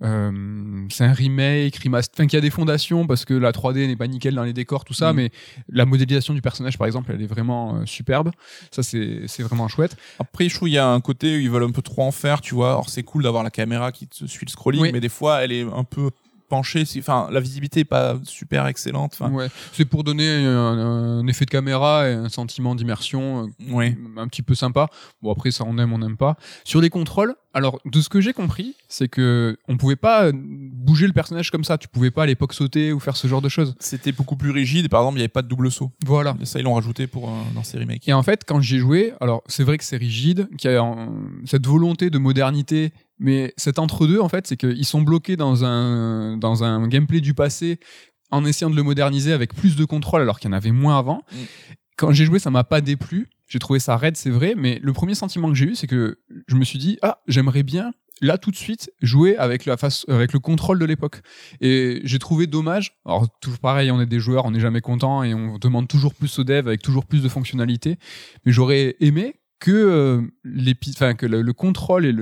euh, c'est un remake, remaster, enfin qui a des fondations parce que la 3D n'est pas nickel dans les décors, tout ça, mm. mais la modélisation du personnage, par exemple, elle est vraiment euh, superbe. Ça, c'est vraiment chouette. Après, je trouve il y a un côté où ils veulent un peu trop en faire, tu vois. Alors, c'est cool d'avoir la caméra qui te suit le scrolling, mais des fois, elle est un peu penchée. Enfin, la visibilité est pas super excellente. Enfin, ouais. C'est pour donner un, effet de caméra et un sentiment d'immersion, euh, un petit peu sympa. Bon, après, ça, on aime, on n'aime pas. Sur les contrôles, Alors, de ce que j'ai compris, c'est que on pouvait pas bouger le personnage comme ça. Tu pouvais pas à l'époque sauter ou faire ce genre de choses. C'était beaucoup plus rigide. Par exemple, il n'y avait pas de double saut. Voilà. Et ça, ils l'ont rajouté pour euh, dans ces remakes. Et en fait, quand j'y ai joué, alors c'est vrai que c'est rigide, qu'il y a euh, cette volonté de modernité, mais cet entre-deux, en fait, c'est qu'ils sont bloqués dans un, dans un gameplay du passé en essayant de le moderniser avec plus de contrôle alors qu'il y en avait moins avant. Mm. Quand j'ai joué, ça m'a pas déplu. J'ai trouvé ça raide, c'est vrai, mais le premier sentiment que j'ai eu, c'est que je me suis dit, ah, j'aimerais bien là tout de suite jouer avec la face avec le contrôle de l'époque et j'ai trouvé dommage alors toujours pareil on est des joueurs on n'est jamais content et on demande toujours plus au dev avec toujours plus de fonctionnalités mais j'aurais aimé que euh, que le, le contrôle et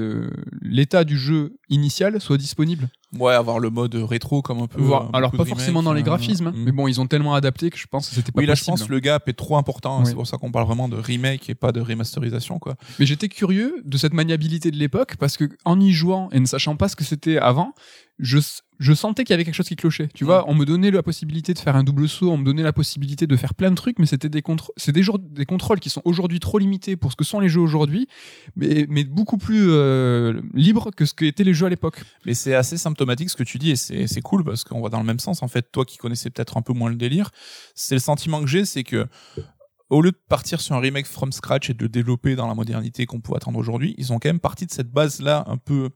l'état du jeu initial soient disponibles Ouais, avoir le mode rétro comme un peu. Voir- euh, alors pas forcément dans les euh, graphismes hein, mm. mais bon ils ont tellement adapté que je pense que c'était pas Oui, là, je possible pense que le gap est trop important. hein. Oui. C'est pour ça qu'on parle vraiment de remake et pas de remasterisation, quoi. Mais j'étais curieux de cette maniabilité de l'époque parce que en y jouant et ne sachant pas ce que c'était avant, je, je sentais qu'il y avait quelque chose qui clochait. Tu Mm. vois, on me donnait la possibilité de faire un double saut, on me donnait la possibilité de faire plein de trucs, mais c'était des contrôles, c'est des, des contrôles qui sont aujourd'hui trop limités pour ce que sont les jeux aujourd'hui, mais, mais beaucoup plus euh, libres que ce qu'étaient les jeux à l'époque. Mais c'est assez symptomatique ce que tu dis et c'est c'est cool parce qu'on va dans le même sens. En fait, toi qui connaissais peut-être un peu moins le délire, c'est le sentiment que j'ai, c'est que au lieu de partir sur un remake from scratch et de le développer dans la modernité qu'on peut attendre aujourd'hui, ils ont quand même parti de cette base-là un peu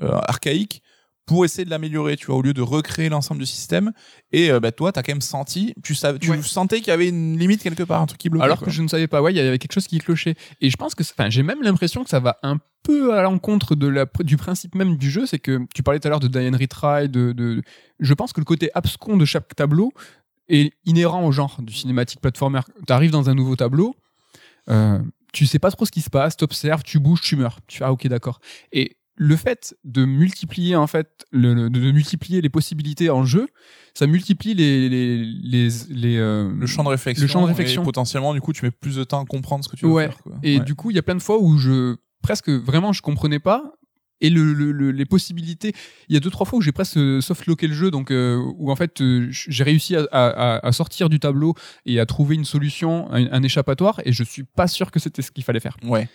euh, archaïque pour essayer de l'améliorer, tu vois, au lieu de recréer l'ensemble du système. Et euh, bah, toi, t'as quand même senti, tu, savais, tu Ouais. sentais qu'il y avait une limite quelque part, un truc qui bloquait. Alors quoi. que je ne savais pas, ouais, il y avait quelque chose qui clochait. Et je pense que, enfin, j'ai même l'impression que ça va un peu à l'encontre de la, du principe même du jeu. C'est que tu parlais tout à l'heure de Diane Retry, de, de, je pense que le côté abscon de chaque tableau est inhérent au genre du cinématique platformer. Tu arrives dans un nouveau tableau, euh, tu sais pas trop ce qui se passe, t'observes, tu bouges, tu meurs. Tu fais, ah, ok, d'accord. Et le fait de multiplier en fait le, le- de multiplier les possibilités en jeu ça multiplie les les les, les, euh, le champ de réflexion. le champ de réflexion. Et potentiellement, du coup, tu mets plus de temps à comprendre ce que tu veux Ouais. faire. Quoi. Et Ouais. du coup, il y a plein de fois où je presque vraiment je comprenais pas et le, le- le- les possibilités. Il y a deux trois fois où j'ai presque softlocké le jeu, donc euh, où en fait euh, j'ai réussi à, à- à sortir du tableau et à trouver une solution, un, un échappatoire, et je suis pas sûr que c'était ce qu'il fallait faire. Ouais.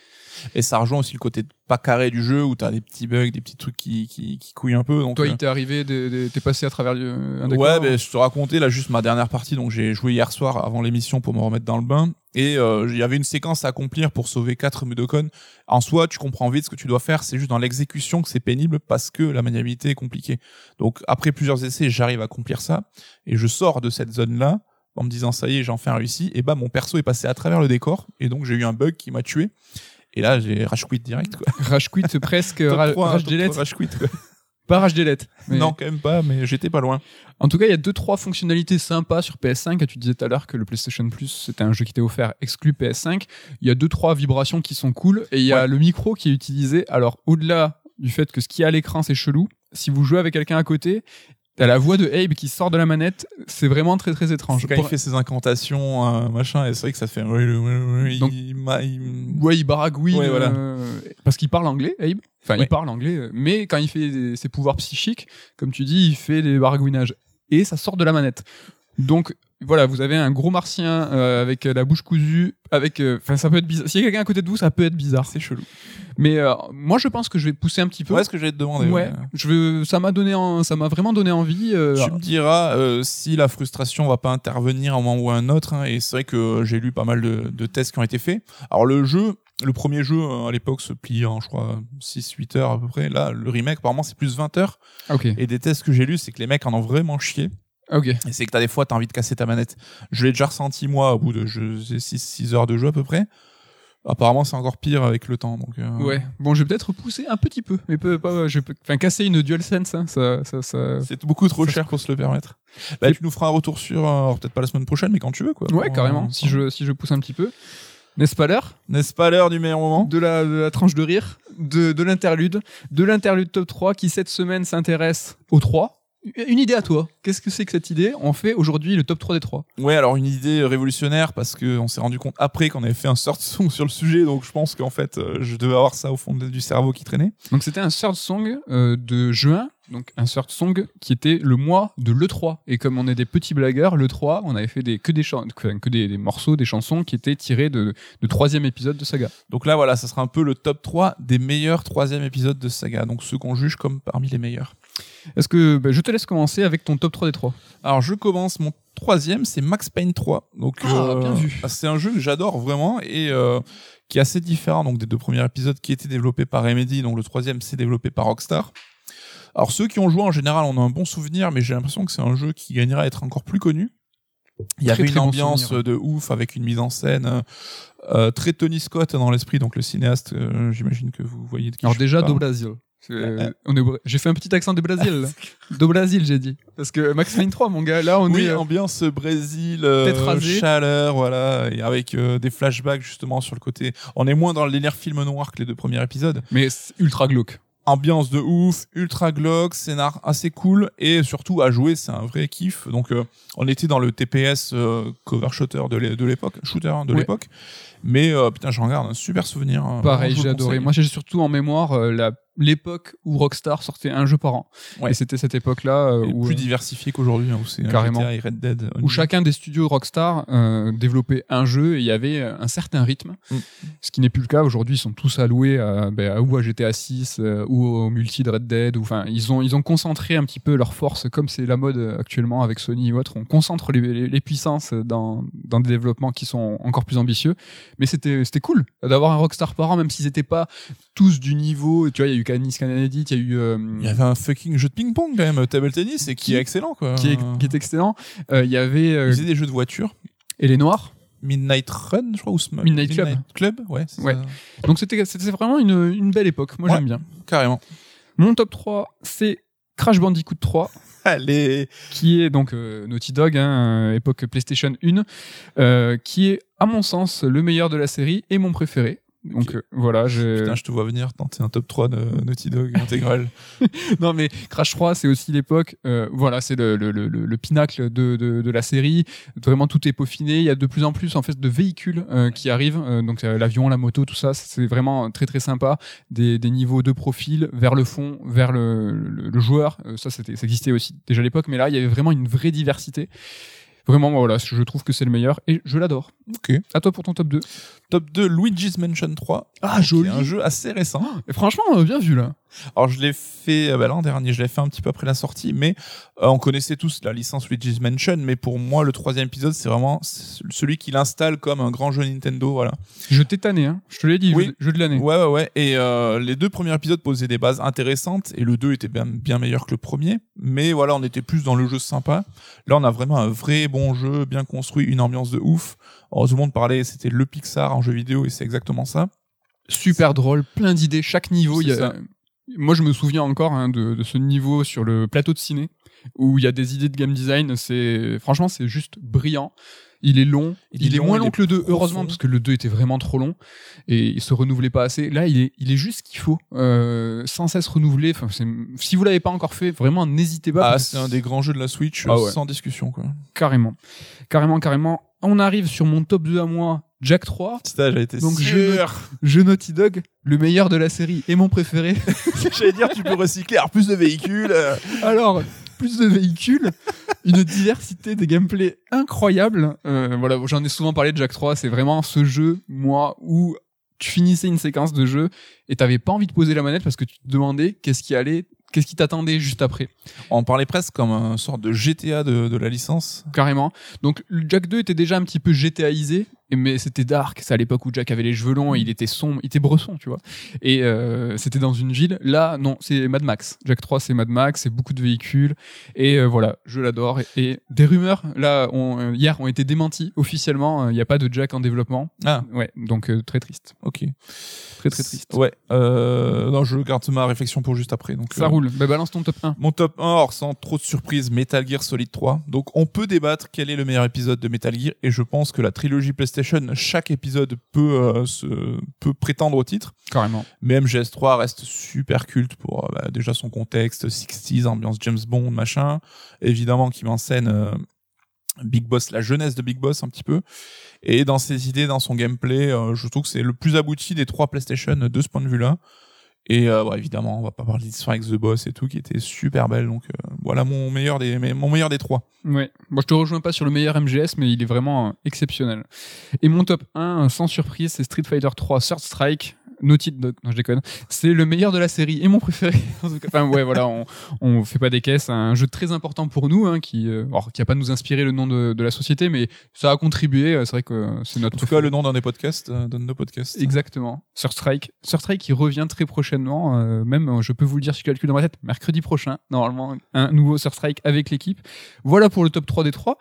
Et ça rejoint aussi le côté pas carré du jeu où t'as des petits bugs, des petits trucs qui, qui, qui couillent un peu. Donc, Toi, euh, il t'est arrivé, t'es passé à travers euh, un décor. Ouais, ben, je te racontais là juste ma dernière partie. Donc j'ai joué hier soir avant l'émission pour me remettre dans le bain. Et euh, il y avait une séquence à accomplir pour sauver quatre Mudokon. En soi, tu comprends vite ce que tu dois faire. C'est juste dans l'exécution que c'est pénible parce que la maniabilité est compliquée. Donc après plusieurs essais, j'arrive à accomplir ça. Et je sors de cette zone-là en me disant ça y est, j'en fais un réussi. Et bah mon perso est passé à travers le décor. Et donc j'ai eu un bug qui m'a tué. Et là, j'ai rage quit direct. Quoi. Rage quit presque, ra- rage delete. rage quit. quoi. Pas rage delete. mais- Non, quand même pas, mais j'étais pas loin. En tout cas, il y a deux trois fonctionnalités sympas sur PS5. Tu disais tout à l'heure que le PlayStation Plus c'était un jeu qui était offert exclu PS5. Il y a deux trois vibrations qui sont cool et il y a Ouais. le micro qui est utilisé. Alors au-delà du fait que ce qui est à l'écran c'est chelou, si vous jouez avec quelqu'un à côté, t'as la voix de Abe qui sort de la manette. C'est vraiment très très étrange. Quand Pour- il fait ses incantations, euh, machin, et c'est vrai que ça fait. Donc- il Ouais, il baragouine Ouais, voilà. euh, parce qu'il parle anglais, Abe. Enfin, Ouais. il parle anglais, euh, mais quand il fait des- ses pouvoirs psychiques, comme tu dis, il fait des baragouinages et ça sort de la manette. Donc voilà, vous avez un gros martien euh, avec la bouche cousue, avec. euh, Enfin, ça peut être bizarre. S'il y a quelqu'un à côté de vous, ça peut être bizarre. C'est chelou. Mais euh, moi, je pense que je vais pousser un petit peu. Ouais, ce que j'allais te demander. Ouais, je veux, ça m'a donné, en- ça m'a vraiment donné envie. euh, Tu me diras euh, si la frustration va pas intervenir à un moment ou à un autre. hein, et c'est vrai que j'ai lu pas mal de, de tests qui ont été faits. Alors le jeu, le premier jeu euh, à l'époque se plie en, je crois, 6-8 heures à peu près. Là, le remake, apparemment, c'est plus 20 heures. ah, Ok, Et des tests que j'ai lus, c'est que les mecs en ont vraiment chié. Ok. Et c'est que t'as des fois, t'as envie de casser ta manette. Je l'ai déjà ressenti, moi, au bout de 6 heures de jeu à peu près. Apparemment, c'est encore pire avec le temps. Donc, euh, Ouais. Bon, je vais peut-être pousser un petit peu, mais peu, pas. Je peux, enfin, casser une DualSense, hein, ça, ça, ça. C'est beaucoup trop Ça, cher pour se le permettre. Bah, tu nous feras un retour sur, euh, peut-être pas la semaine prochaine, mais quand tu veux, quoi. Ouais, carrément. euh, Si je, si je pousse un petit peu. N'est-ce pas l'heure? N'est-ce pas l'heure du meilleur moment? De la, de la tranche de rire, de, de l'interlude, de l'interlude top 3 qui cette semaine s'intéresse aux 3. Une idée à toi. Qu'est-ce que c'est que cette idée On fait aujourd'hui le top 3 des 3. Ouais, alors une idée révolutionnaire parce que on s'est rendu compte après qu'on avait fait un sort song sur le sujet, donc je pense qu'en fait, euh, je devais avoir ça au fond du cerveau qui traînait. Donc c'était un third song euh, de juin donc Insert Song, qui était le mois de l'E3. Et comme on est des petits blagueurs, l'E3, on avait fait des, que, des, que, que des, des morceaux, des chansons qui étaient tirés de, de troisième épisode de Saga. Donc là, voilà, ça sera un peu le top 3 des meilleurs troisième épisodes de saga. Donc ceux qu'on juge comme parmi les meilleurs. Est-ce que bah, je te laisse commencer avec ton top 3 des 3 Alors je commence mon troisième, c'est Max Payne 3. Donc Ah, bien vu. c'est un jeu que j'adore vraiment et euh, qui est assez différent donc des deux premiers épisodes qui étaient développés par Remedy. Donc le troisième c'est développé par Rockstar. Alors ceux qui ont joué en général on a un bon souvenir, mais j'ai l'impression que c'est un jeu qui gagnera à être encore plus connu. Il y Très, avait une très ambiance de ouf avec une mise en scène euh, euh, très Tony Scott dans l'esprit, donc le cinéaste. euh, J'imagine que vous voyez de qui Alors je déjà, parle. C'est- Euh, on est J'ai fait un petit accent de Brasil. là. do Brasil, j'ai dit. Parce que Max Payne 3, mon gars, là, on oui, est... euh, ambiance Brésil, euh, chaleur, voilà, et avec euh, des flashbacks justement sur le côté. On est moins dans le délire film noir que les deux premiers épisodes. Mais c'est ultra glauque. Ambiance de ouf, ultra glauque, scénar assez cool et surtout à jouer, c'est un vrai kiff. Donc euh, on était dans le TPS euh, cover shooter de l'é- de l'époque, shooter hein, de Ouais. l'époque. Mais euh, putain, j'en garde un super souvenir. hein. Pareil, j'ai adoré. Moi, j'ai surtout en mémoire euh, la l'époque où Rockstar sortait un jeu par an. Ouais. Et c'était cette époque-là euh, où, plus euh, diversifié qu'aujourd'hui, hein, où c'est euh, Carrément. GTA et Red Dead. où chacun des studios Rockstar euh, développait un jeu et il y avait un certain rythme. Mm. Ce qui n'est plus le cas. Aujourd'hui, ils sont tous alloués à, ben, ou à GTA 6 euh, ou au multi de Red Dead. Enfin, ils ont, ils ont concentré un petit peu leurs forces, comme c'est la mode actuellement avec Sony ou autre. On concentre les, les, les puissances dans, dans des développements qui sont encore plus ambitieux. Mais c'était c'était cool d'avoir un Rockstar par an, même s'ils n'étaient pas tous du niveau. Tu vois, il y a eu Canis il y a eu. euh, Il y avait un fucking jeu de ping-pong quand même, table tennis, et qui, Qui- est excellent quoi. qui, est, qui est excellent. Euh, Il y avait euh, Ils faisaient des jeux de voiture. Et les Noirs. Midnight Run, je crois, ou Sm- Midnight Club. Club, ouais, Ouais. ça. Donc c'était vraiment une, une belle époque. Moi Ouais. j'aime bien. carrément. Mon top 3, c'est Crash Bandicoot 3, Allez, qui est donc euh, Naughty Dog, hein, époque PlayStation 1, euh, qui est à mon sens le meilleur de la série et mon préféré. Donc euh, voilà, je... putain, je te vois venir tenter un top 3 de Naughty Dog intégral. non mais Crash 3 c'est aussi l'époque euh, voilà c'est le, le, le, le pinacle de, de, de la série. Vraiment tout est peaufiné. Il y a de plus en plus en fait de véhicules euh, qui arrivent. Donc l'avion la moto tout ça c'est vraiment très très sympa. Des, des niveaux de profil vers le fond vers le, joueur. Ça ça existait aussi déjà à l'époque mais là il y avait vraiment une vraie diversité. Vraiment voilà je trouve que c'est le meilleur et je l'adore. Ok. à toi pour ton top 2 Top 2, Luigi's Mansion 3. ah est un jeu assez récent. Et franchement euh, bien vu là Alors je l'ai fait euh, bah, l'an dernier, je l'ai fait un petit peu après la sortie, mais euh, on connaissait tous la licence Luigi's Mansion, mais pour moi le troisième épisode c'est vraiment celui qui l'installe comme un grand jeu Nintendo, voilà. je t'ai tanné hein. je te l'ai dit Oui. jeu, jeu de l'année Ouais ouais ouais. Et euh, les deux premiers épisodes posaient des bases intéressantes et le 2 était bien, bien meilleur que le premier, mais voilà on était plus dans le jeu sympa. Là on a vraiment un vrai bon jeu, bien construit, une ambiance de ouf. Alors, tout le monde parlait, c'était le Pixar en jeu vidéo et c'est exactement ça. super drôle, plein d'idées, chaque niveau. Il y a... ça. Moi, je me souviens encore hein, de, de ce niveau sur le plateau de ciné où il y a des idées de game design. C'est franchement, c'est juste brillant. Il est long, Il il, est long, moins il long est que le 2, profond. heureusement, parce que le 2 était vraiment trop long et il se renouvelait pas assez. Là, il est, il est juste ce qu'il faut, euh, sans cesse renouvelé. Enfin, c'est- si vous l'avez pas encore fait, vraiment, n'hésitez pas. Ah, c'est un des grands jeux de la Switch, Ah ouais. sans discussion quoi. Carrément, carrément, carrément. On arrive sur mon top 2 à moi, Jack 3. Putain, j'ai été Donc, sûr. Jeu Naughty Dog, le meilleur de la série et mon préféré. J'allais dire, tu peux recycler, alors plus de véhicules. euh. Alors, plus de véhicules, une diversité des gameplays incroyables. Euh, voilà, j'en ai souvent parlé de Jack 3. C'est vraiment ce jeu, moi, où tu finissais une séquence de jeu et t'avais pas envie de poser la manette parce que tu te demandais qu'est-ce qui allait, qu'est-ce qui t'attendait juste après. On parlait presque comme un sorte de GTA de, de la licence. Carrément. Donc, le Jack 2 était déjà un petit peu GTAisé, mais c'était dark. C'est à l'époque où Jack avait les cheveux longs et il était sombre, il était bresson, tu vois. Et euh, c'était dans une ville. Là, non, c'est Mad Max. Jack 3, c'est Mad Max, c'est beaucoup de véhicules. Et euh, voilà, je l'adore. Et, et des rumeurs, là, euh, hier, ont été démenties officiellement. Il n'y a pas de Jack en développement. Ah, Ouais, donc euh, très triste. ok. Très, très triste. Ouais. Non, je garde ma réflexion pour juste après. Donc, Ça roule. Bah, balance ton top 1. Mon top 1, alors sans trop de surprise, Metal Gear Solid 3. Donc on peut débattre quel est le meilleur épisode de Metal Gear et je pense que la trilogie PlayStation, chaque épisode peut, euh, se, peut prétendre au titre. Carrément. Mais MGS3 reste super culte pour euh, bah, déjà son contexte, 60s, ambiance James Bond, machin. Évidemment qui met en scène euh, Big Boss, la jeunesse de Big Boss un petit peu. Et dans ses idées, dans son gameplay, je trouve que c'est le plus abouti des trois PlayStation de ce point de vue-là. Et euh, ouais, évidemment, on va pas parler d'histoire avec The Boss et tout, qui était super belle. Donc euh, voilà mon meilleur des mon meilleur des trois. Ouais. Bon, je te rejoins pas sur le meilleur MGS, mais il est vraiment euh, exceptionnel. Et mon top 1, euh, sans surprise, c'est Street Fighter 3 Third Strike. Naughty Dog, non je déconne. C'est le meilleur de la série et mon préféré. En tout cas, Enfin ouais voilà, on, on fait pas des caisses. Un jeu très important pour nous, hein, qui, euh, alors, qui a pas nous inspiré le nom de, de la société, mais ça a contribué. C'est vrai que c'est notre. En tout cas, le nom d'un des podcasts, euh, d'un de nos podcasts. Exactement. Sur Strike. Sur Strike qui revient très prochainement. euh, même, je peux vous le dire, si je calcule dans ma tête, mercredi prochain, normalement, un nouveau Sur Strike avec l'équipe. Voilà pour le top 3 des 3.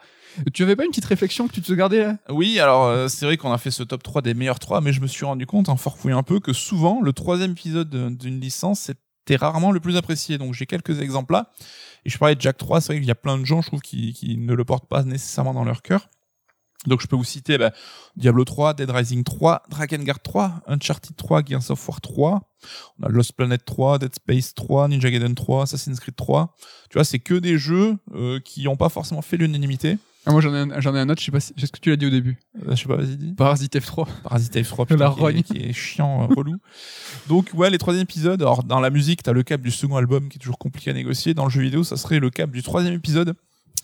Tu avais pas une petite réflexion que tu te gardais là? Oui, alors euh, c'est vrai qu'on a fait ce top 3 des meilleurs 3, mais je me suis rendu compte en farfouillant un peu que souvent le troisième épisode de- d'une licence c'était rarement le plus apprécié. Donc j'ai quelques exemples là. Et je parlais de Jack 3, c'est vrai qu'il y a plein de gens, je trouve, qui, qui ne le portent pas nécessairement dans leur cœur. Donc je peux vous citer bah, Diablo 3, Dead Rising 3, Drakengard 3, Uncharted 3, Gears of War 3, on a Lost Planet 3, Dead Space 3, Ninja Gaiden 3, Assassin's Creed 3. Tu vois, c'est que des jeux euh, qui n'ont pas forcément fait l'unanimité. Ah, Moi j'en ai, un- j'en ai un autre, je sais pas si, est-ce que tu l'as dit au début Euh, je sais pas, vas-y dis. Parasite F3. Parasite F3 La putain, qui, rogne. est, qui est chiant, euh, relou. Donc ouais, les troisième épisodes. Alors dans la musique, t'as le cap du second album qui est toujours compliqué à négocier. Dans le jeu vidéo, ça serait le cap du troisième épisode.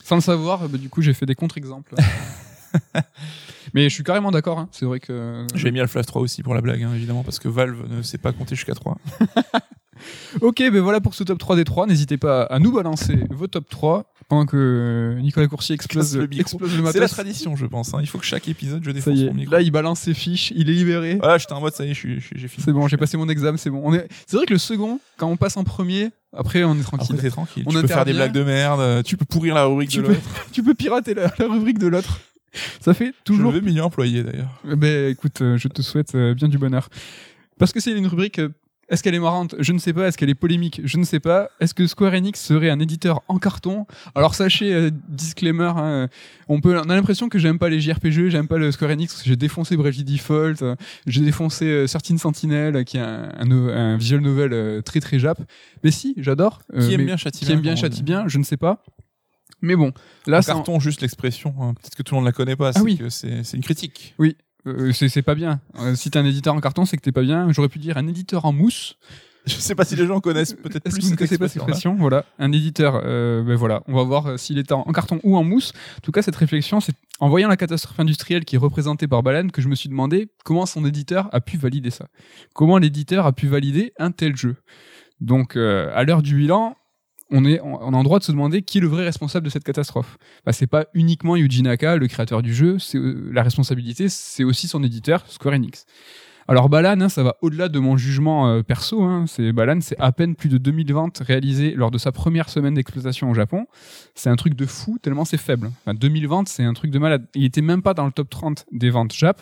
Sans le savoir, bah, du coup j'ai fait des contre-exemples. Mais je suis carrément d'accord, hein. c'est vrai que... J'ai mis Half-Life 3 aussi pour la blague, hein, évidemment, parce que Valve ne sait pas compter jusqu'à 3. Ok, ben voilà pour ce top 3 des 3. N'hésitez pas à nous balancer vos top 3 pendant que Nicolas Coursier explose, le explose le C'est la tradition, je pense. hein. Il faut que chaque épisode, je défonce mon micro. là il balance ses fiches, il est libéré. Voilà, j'étais en mode, ça y est, je je j'ai fini. C'est bon, j'ai passé mon examen, c'est bon. On est... C'est vrai que le second, quand on passe en premier, après on est tranquille. Après, tranquille. On tu peux faire des blagues de merde, euh, tu peux pourrir la rubrique Tu de l'autre. tu peux pirater la, la rubrique de l'autre. Ça fait Je toujours veux million employé d'ailleurs. Eh Ben écoute, euh, je te souhaite euh, bien du bonheur. Parce que c'est une rubrique. Euh, Est-ce qu'elle est marrante? Je ne sais pas. Est-ce qu'elle est polémique? Je ne sais pas. Est-ce que Square Enix serait un éditeur en carton? Alors sachez, euh, disclaimer, hein, on peut, on a l'impression que j'aime pas les JRPG, j'aime pas le Square Enix. J'ai défoncé Bravely Default, euh, j'ai défoncé euh, Certain Sentinel, euh, qui est un, un, un visual novel euh, très très jap. Mais si, j'adore. euh, Qui aime bien aime bien châtie dit. bien, je ne sais pas. Mais bon, là, En c'est en- carton, juste l'expression. hein. Peut-être que tout le monde la connaît pas. Ah c'est oui. c'est une critique. Euh, c'est pas bien. Euh, si t'es un éditeur en carton, c'est que t'es pas bien. J'aurais pu dire un éditeur en mousse. Je sais pas si les gens connaissent peut-être plus cette connaissez pas cette expression. expression? Voilà, un éditeur. euh, ben voilà, on va voir euh, s'il est en, en carton ou en mousse. En tout cas, cette réflexion, c'est en voyant la catastrophe industrielle qui est représentée par Balan que je me suis demandé comment son éditeur a pu valider ça. Comment l'éditeur a pu valider un tel jeu? Donc, euh, à l'heure du bilan, on est, a en droit de se demander qui est le vrai responsable de cette catastrophe. Bah, c'est pas uniquement Yuji Naka, le créateur du jeu. C'est euh, la responsabilité, c'est aussi son éditeur, Square Enix. Alors Balan, hein, ça va au-delà de mon jugement euh, perso. Hein. C'est Balan, c'est à peine plus de 2000 ventes réalisées lors de sa première semaine d'exploitation au Japon. C'est un truc de fou tellement c'est faible. Enfin, 2000 ventes, c'est un truc de malade. Il était même pas dans le top 30 des ventes Jap.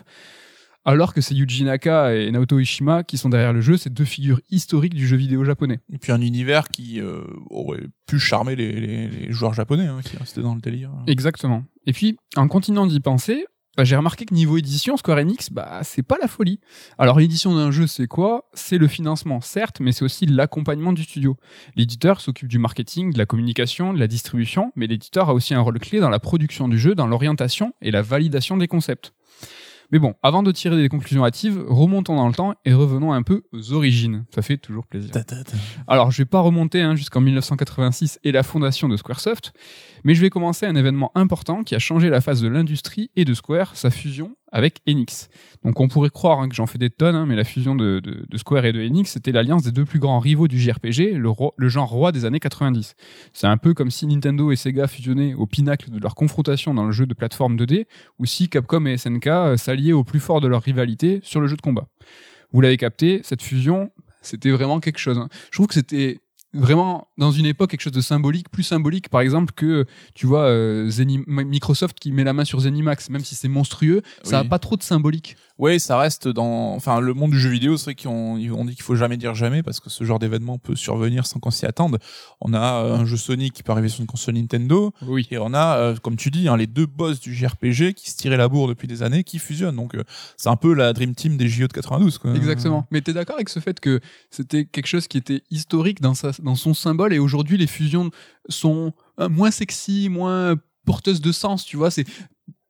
Alors que c'est Yuji Naka et Naoto Ishima qui sont derrière le jeu, c'est deux figures historiques du jeu vidéo japonais. Et puis un univers qui euh, aurait pu charmer les, les, les joueurs japonais hein, qui restaient dans le délire. Exactement. Et puis, en continuant d'y penser, bah, j'ai remarqué que niveau édition, Square Enix, bah, c'est pas la folie. Alors, l'édition d'un jeu, c'est quoi? C'est le financement, certes, mais c'est aussi l'accompagnement du studio. L'éditeur s'occupe du marketing, de la communication, de la distribution, mais l'éditeur a aussi un rôle clé dans la production du jeu, dans l'orientation et la validation des concepts. Mais bon, avant de tirer des conclusions hâtives, remontons dans le temps et revenons un peu aux origines. Ça fait toujours plaisir. Ta, ta, ta. Alors, je vais pas remonter hein, jusqu'en 1986 et la fondation de Squaresoft, mais je vais commencer un événement important qui a changé la face de l'industrie et de Square, sa fusion avec Enix. Donc, on pourrait croire hein, que j'en fais des tonnes, hein, mais la fusion de, Square et de Enix, c'était l'alliance des deux plus grands rivaux du JRPG, le genre roi des années 90. C'est un peu comme si Nintendo et Sega fusionnaient au pinacle de leur confrontation dans le jeu de plateforme 2D, ou si Capcom et SNK euh, s'alliaient au plus fort de leur rivalité sur le jeu de combat. Vous l'avez capté, cette fusion, c'était vraiment quelque chose. hein. Je trouve que c'était vraiment dans une époque quelque chose de symbolique, plus symbolique par exemple que tu vois euh, Zeni- Microsoft qui met la main sur Zenimax, même si c'est monstrueux, ça a Oui. pas trop de symbolique. Oui, ça reste dans, enfin, le monde du jeu vidéo, c'est vrai qu'on dit qu'il faut jamais dire jamais parce que ce genre d'événement peut survenir sans qu'on s'y attende. On a euh, un jeu Sony qui peut arriver sur une console Nintendo Oui. et on a, euh, comme tu dis, hein, les deux boss du JRPG qui se tiraient la bourre depuis des années, qui fusionnent. Donc, euh, c'est un peu la Dream Team des JO de 92, quoi. Exactement. Mais t'es d'accord avec ce fait que c'était quelque chose qui était historique dans, sa, dans son symbole et aujourd'hui les fusions sont moins sexy, moins porteuses de sens, tu vois? C'est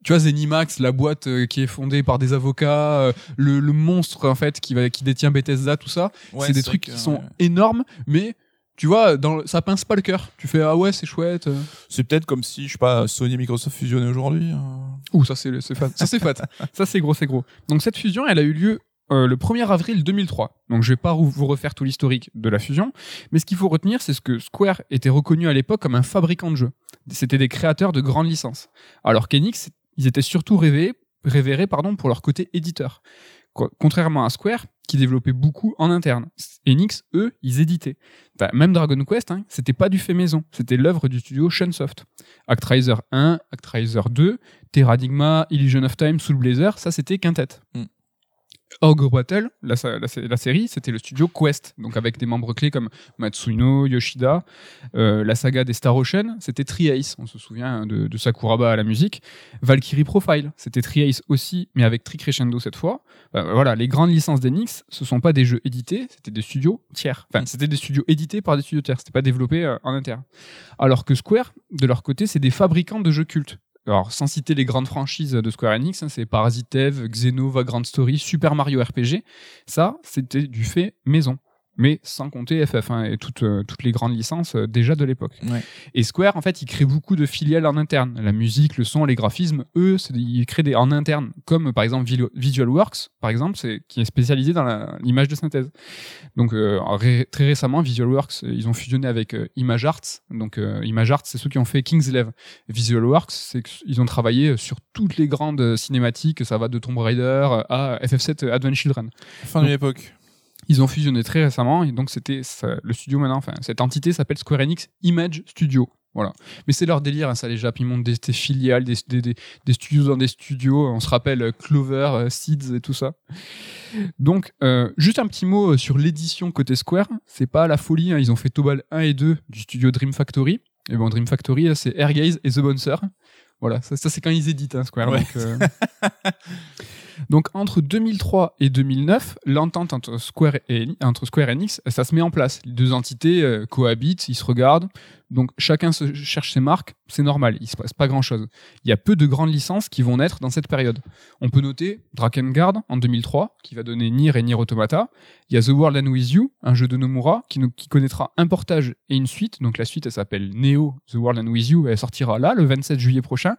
tu vois Zenimax, la boîte euh, qui est fondée par des avocats, euh, le, le monstre en fait qui va qui détient Bethesda, tout ça, Ouais, c'est des trucs que, qui sont ouais. énormes, mais tu vois, dans ça pince pas le cœur. Tu fais ah ouais c'est chouette. euh. C'est peut-être comme si, je sais pas, Sony et Microsoft fusionnaient aujourd'hui. hein. Ouh ça c'est c'est fat, ça c'est fat, ça c'est gros c'est gros. Donc cette fusion elle a eu lieu euh, le 1er avril 2003. Donc je vais pas vous refaire tout l'historique de la fusion, mais ce qu'il faut retenir c'est ce que Square était reconnu à l'époque comme un fabricant de jeux. C'était des créateurs de grandes licences. Alors qu'Enix ils étaient surtout révérés, pour leur côté éditeur. Contrairement à Square, qui développait beaucoup en interne. Enix, eux, ils éditaient. Enfin, même Dragon Quest, hein, c'était pas du fait maison, c'était l'œuvre du studio Shunsoft. Actraiser 1, Actraiser 2, Terradigma, Illusion of Time, Soul Blazer, ça c'était Quintet. Mm. Ogre Battle, la, sa- la, la série, c'était le studio Quest, donc avec des membres clés comme Matsuno, Yoshida. Euh, la saga des Star Ocean, c'était Tri-Ace, on se souvient de, de Sakuraba à la musique. Valkyrie Profile, c'était Tri-Ace aussi, mais avec Tri Crescendo cette fois. Euh, voilà, les grandes licences d'Enix, ce sont pas des jeux édités, c'était des studios tiers. Enfin, c'était des studios édités par des studios tiers, c'était pas développé euh, en interne. Alors que Square, de leur côté, c'est des fabricants de jeux cultes. Alors, sans citer les grandes franchises de Square Enix, hein, c'est Parasite Eve, Xeno, Vagrant Story, Super Mario RPG. Ça, c'était du fait maison. Mais sans compter FF hein, et toutes, euh, toutes les grandes licences euh, déjà de l'époque. Ouais. Et Square, en fait, ils créent beaucoup de filiales en interne. La musique, le son, les graphismes, eux, ils créent des en interne, comme par exemple Visual- VisualWorks, par exemple, c'est qui est spécialisé dans l'image de synthèse. Donc euh, ré- très récemment, VisualWorks, euh, ils ont fusionné avec euh, ImageArts. Donc euh, ImageArts, c'est ceux qui ont fait Kingslev. VisualWorks, c'est qu'ils ont travaillé sur toutes les grandes cinématiques. Ça va de Tomb Raider à FF7 Advent Children Fin de l'époque. Ils ont fusionné très récemment et donc c'était le studio maintenant enfin cette entité s'appelle Square Enix Image Studio. Voilà. Mais c'est leur délire hein, ça les Japs ils montent des, des filiales des, des, des- des studios dans des studios on se rappelle euh, Clover euh, Seeds et tout ça. Donc euh, juste un petit mot sur l'édition côté Square. C'est pas la folie hein, ils ont fait Tobal 1 et 2 du studio Dream Factory. Et bon Dream Factory c'est Airgaze et The Bouncer. Voilà ça, ça, c'est quand ils éditent hein, Square Ouais. donc, euh, donc entre 2003 et 2009, l'entente entre Square et entre ça se met en place. Les deux entités euh, cohabitent, ils se regardent. Donc chacun cherche ses marques, c'est normal, il se passe pas grand-chose. Il y a peu de grandes licences qui vont naître dans cette période. On peut noter Drakengard en 2003 qui va donner Nier et Nier Automata. Il y a The World and With You, un jeu de Nomura qui, connaîtra un portage et une suite. Donc la suite elle s'appelle Neo The World and With You et elle sortira là le 27 juillet prochain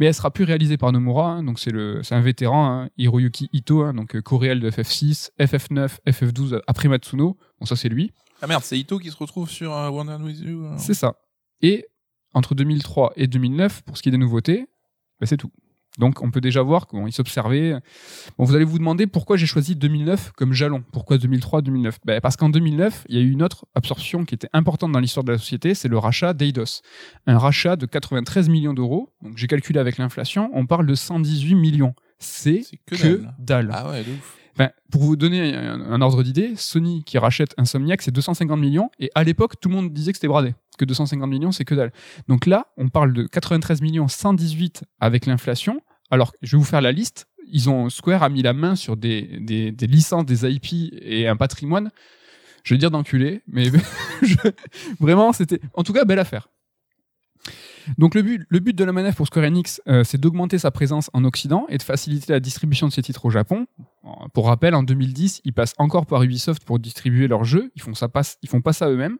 mais elle sera plus réalisée par Nomura, hein, donc c'est un vétéran, hein, Hiroyuki Ito, hein, donc euh, coréel de FF6, FF9, FF12 après Matsuno. Bon, ça c'est lui, Ah merde, c'est Ito qui se retrouve sur euh, One and With You. euh. c'est ça. Et entre 2003 et 2009, pour ce qui est des nouveautés, bah, c'est tout. Donc on peut déjà voir qu'ils s'observaient. Bon, vous allez vous demander pourquoi j'ai choisi 2009 comme jalon. Pourquoi 2003-2009 ben, Parce qu'en 2009, il y a eu une autre absorption qui était importante dans l'histoire de la société, c'est le rachat d'Eidos. Un rachat de 93 millions d'euros. Donc j'ai calculé avec l'inflation, on parle de 118 millions. C'est que que, dalle. dalle. Ah ouais, de ouf. Enfin, pour vous donner un, un ordre d'idée, Sony qui rachète Insomniac, c'est 250 millions. Et à l'époque, tout le monde disait que c'était bradé. Que 250 millions, c'est que dalle. Donc là, on parle de 93 millions, 118 avec l'inflation. Alors, je vais vous faire la liste. Ils ont, Square a mis la main sur des, des, licences, des IP et un patrimoine. Je vais dire d'enculé, mais vraiment, c'était, en tout cas, belle affaire. Donc le but, le but de la manœuvre pour Square Enix, euh, c'est d'augmenter sa présence en Occident et de faciliter la distribution de ses titres au Japon. Euh, Pour rappel, en 2010, ils passent encore par Ubisoft pour distribuer leurs jeux. Ils font ça ils font pas ça eux-mêmes.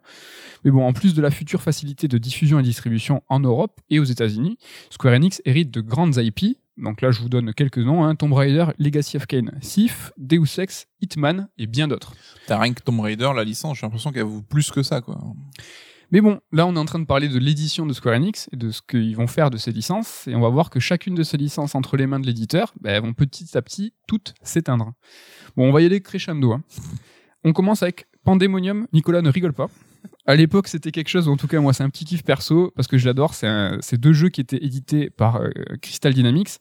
Mais bon, en plus de la future facilité de diffusion et distribution en Europe et aux États-Unis, Square Enix hérite de grandes IP. Donc là, je vous donne quelques noms hein. Tomb Raider, Legacy of Kain, Sif, Deus Ex, Hitman et bien d'autres. T'as rien que Tomb Raider, la licence, j'ai l'impression qu'elle vaut plus que ça, quoi. Mais bon, là, on est en train de parler de l'édition de Square Enix et de ce qu'ils vont faire de ces licences. Et on va voir que chacune de ces licences entre les mains de l'éditeur, ben, elles vont petit à petit toutes s'éteindre. Bon, on va y aller crescendo. hein. On commence avec Pandemonium. Nicolas ne rigole pas. À l'époque, c'était quelque chose, en tout cas, moi, c'est un petit kiff perso, parce que je l'adore. C'est deux jeux qui étaient édités par euh, Crystal Dynamics,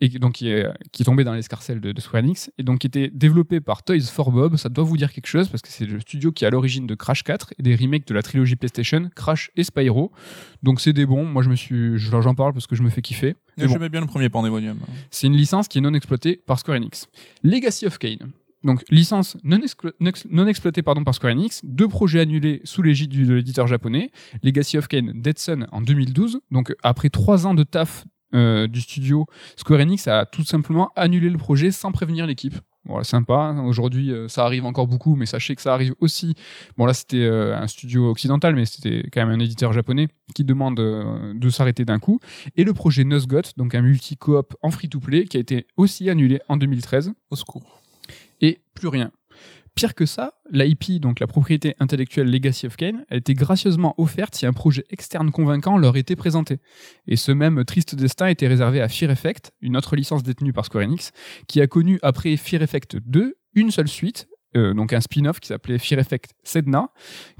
et qui- donc qui est, qui tombé dans l'escarcelle de, de Square Enix, et donc qui était développé par Toys for Bob. Ça doit vous dire quelque chose, parce que c'est le studio qui est à l'origine de Crash 4 et des remakes de la trilogie PlayStation, Crash et Spyro. Donc c'est des bons. Moi, je me suis, je- j'en parle parce que je me fais kiffer. Mais bon. J'aimais bien le premier Pandemonium. C'est une licence qui est non exploitée par Square Enix. Legacy of Kain. Donc, licence non, exploitée pardon, par Square Enix, deux projets annulés sous l'égide de l'éditeur japonais. Legacy of Kain, Dead Sun en 2012. Donc, après trois ans de taf euh, du studio, Square Enix a tout simplement annulé le projet sans prévenir l'équipe. Voilà, sympa. Aujourd'hui, euh, ça arrive encore beaucoup, mais sachez que ça arrive aussi. Bon, là, c'était euh, un studio occidental, mais c'était quand même un éditeur japonais qui demande de s'arrêter d'un coup. Et le projet Nuzgot, donc un multi-coop en free-to-play, qui a été aussi annulé en 2013. Au secours. Et plus rien. Pire que ça, l'IP, donc la propriété intellectuelle Legacy of Kane, a été gracieusement offerte si un projet externe convaincant leur était présenté. Et ce même triste destin était réservé à Fear Effect, une autre licence détenue par Square Enix, qui a connu après Fear Effect 2 une seule suite, euh, donc un spin-off qui s'appelait Fear Effect Sedna,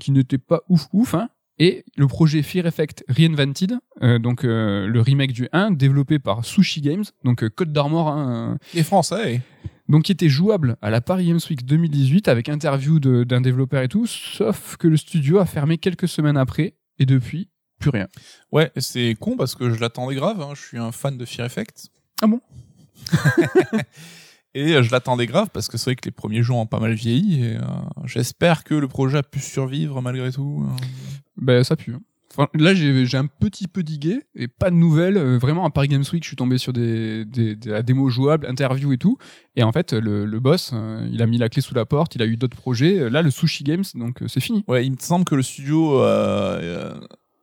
qui n'était pas ouf ouf, hein, et le projet Fear Effect Reinvented, euh, donc euh, le remake du 1, développé par Sushi Games, donc Code d'Armor, hein, Les Français. Donc qui était jouable à la Paris Games Week 2018 avec interview d'un développeur et tout, sauf que le studio a fermé quelques semaines après, et depuis, plus rien. Ouais, c'est con parce que je l'attendais grave. hein. Je suis un fan de Fear Effect. Ah bon? Et euh, je l'attendais grave parce que c'est vrai que les premiers jeux ont pas mal vieilli. Et euh, j'espère que le projet a pu survivre malgré tout. hein. Ben ça pue. hein. Là, j'ai un petit peu digué et pas de nouvelles. Euh, vraiment, à Paris Games Week, je suis tombé sur des, des, des la démo jouable, interview et tout. Et en fait, le, le boss, euh, il a mis la clé sous la porte. Il a eu d'autres projets. Euh, Là, le Sushi Games, donc c'est fini. Ouais, il me semble que le studio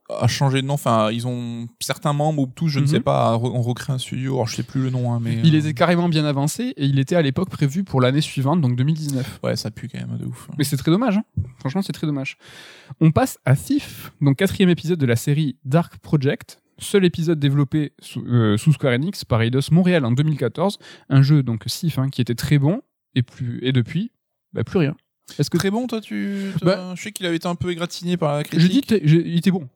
a changé de nom. Enfin, ils ont certains membres ou tous, je ne Mhm. sais pas, re- ont recréé un studio. Alors, je sais plus le nom, hein, mais Il euh, était carrément bien avancé et il était à l'époque prévu pour l'année suivante, donc 2019. ouais, ça pue quand même de ouf. Mais c'est très dommage. hein. Franchement, c'est très dommage. On passe à Thief, donc quatrième épisode de la série Dark Project. Seul épisode développé sous, euh, sous Square Enix par Eidos Montréal en 2014. Un jeu, donc Thief, hein, qui était très bon. Et, plus, et depuis, bah, plus rien. Est-ce que Très bon, toi, tu. Bah- je sais qu'il avait été un peu égratigné par la critique. Je dis, il était bon.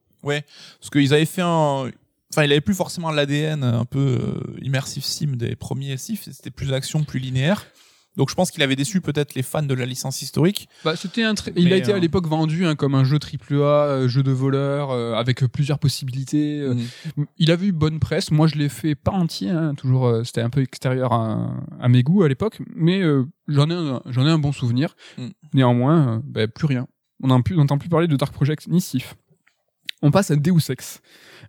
Parce qu'ils avaient fait un. Enfin, il avait plus forcément l'ADN un peu euh, immersive sim des premiers SIF. C'était plus action, plus linéaire. Donc, je pense qu'il avait déçu peut-être les fans de la licence historique. Bah, c'était un très- Il a été à euh, l'époque vendu hein, comme un jeu AAA, euh, jeu de voleur, euh, avec euh, plusieurs possibilités. euh, Mhm. Il avait eu bonne presse. Moi, je l'ai fait pas entier. hein, toujours, euh, c'était un peu extérieur à, à mes goûts à l'époque, mais euh, j'en ai, un- j'en ai un bon souvenir. Mm. Néanmoins, euh, bah, plus rien. On n'entend plus, on n'entend plus parler de Dark Project ni Sif. On passe à Deus Ex.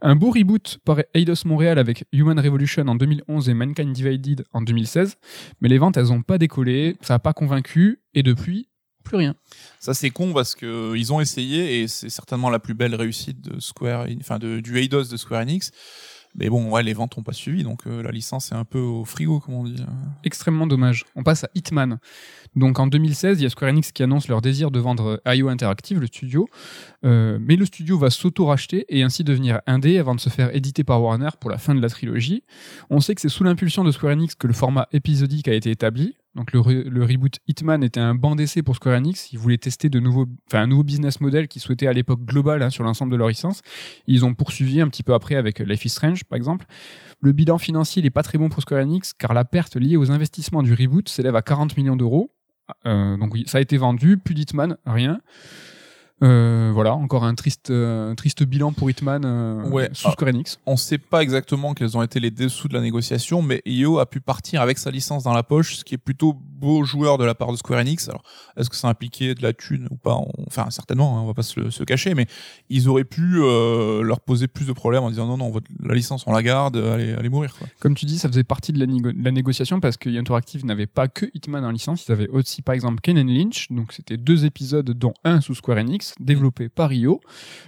Un beau reboot par Eidos Montréal avec Human Revolution en 2011 et Mankind Divided en 2016, mais les ventes elles ont pas décollé, ça a pas convaincu et depuis plus rien. Ça, c'est con parce que euh, ils ont essayé et c'est certainement la plus belle réussite de Square, enfin, de, du Eidos de Square Enix. Mais bon, les ventes ont pas suivi, donc euh, la licence est un peu au frigo, comme on dit. extrêmement dommage. On passe à Hitman. Donc en 2016, il y a Square Enix qui annonce leur désir de vendre IO Interactive, le studio. Euh, mais le studio va s'auto-racheter et ainsi devenir indé avant de se faire éditer par Warner pour la fin de la trilogie. On sait que c'est sous l'impulsion de Square Enix que le format épisodique a été établi. Donc le, re- le reboot Hitman était un banc d'essai pour Square Enix. Ils voulaient tester de un nouveau business model qu'ils souhaitaient à l'époque global hein, sur l'ensemble de leur licence. Ils ont poursuivi un petit peu après avec Life is Strange, par exemple. Le bilan financier n'est pas très bon pour Square Enix car la perte liée aux investissements du reboot s'élève à 40 millions d'euros. Euh, donc ça a été vendu, plus d'Hitman, rien. Euh, voilà, encore un triste, euh, triste bilan pour Hitman euh, Ouais. sous Ah. Square Enix. On sait pas exactement quels ont été les dessous de la négociation, mais IO a pu partir avec sa licence dans la poche, ce qui est plutôt beau joueur de la part de Square Enix. Alors, est-ce que ça impliquait de la thune ou pas? On- Enfin, certainement, hein, on va pas se, le- se cacher, mais ils auraient pu leur poser plus de problèmes en disant non, non, votre- la licence on la garde, allez, allez mourir. Quoi. Comme tu dis, ça faisait partie de la, négo- de la négociation parce que Interactive n'avait pas que Hitman en licence, ils avaient aussi par exemple Ken and Lynch, donc c'était deux épisodes dont un sous Square Enix, développé par IO.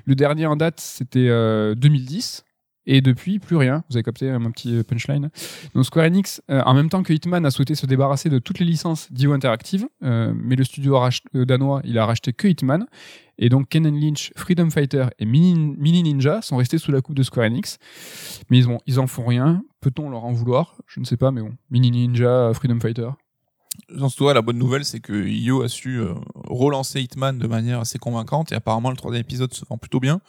Le dernier en date c'était euh, 2010. Et depuis, plus rien. Vous avez capté euh, mon petit punchline. Donc Square Enix, euh, en même temps que Hitman, a souhaité se débarrasser de toutes les licences d'IO Interactive, euh, mais le studio euh, danois, il a racheté que Hitman. Et donc Ken and Lynch, Freedom Fighter et Mini, Ninja sont restés sous la coupe de Square Enix. Mais ils, ils en font rien. Peut-on leur en vouloir? Je ne sais pas, mais bon. Mini Ninja, Freedom Fighter. Dans ce la bonne nouvelle, c'est que IO a su euh, relancer Hitman de manière assez convaincante et apparemment le troisième épisode se vend plutôt bien.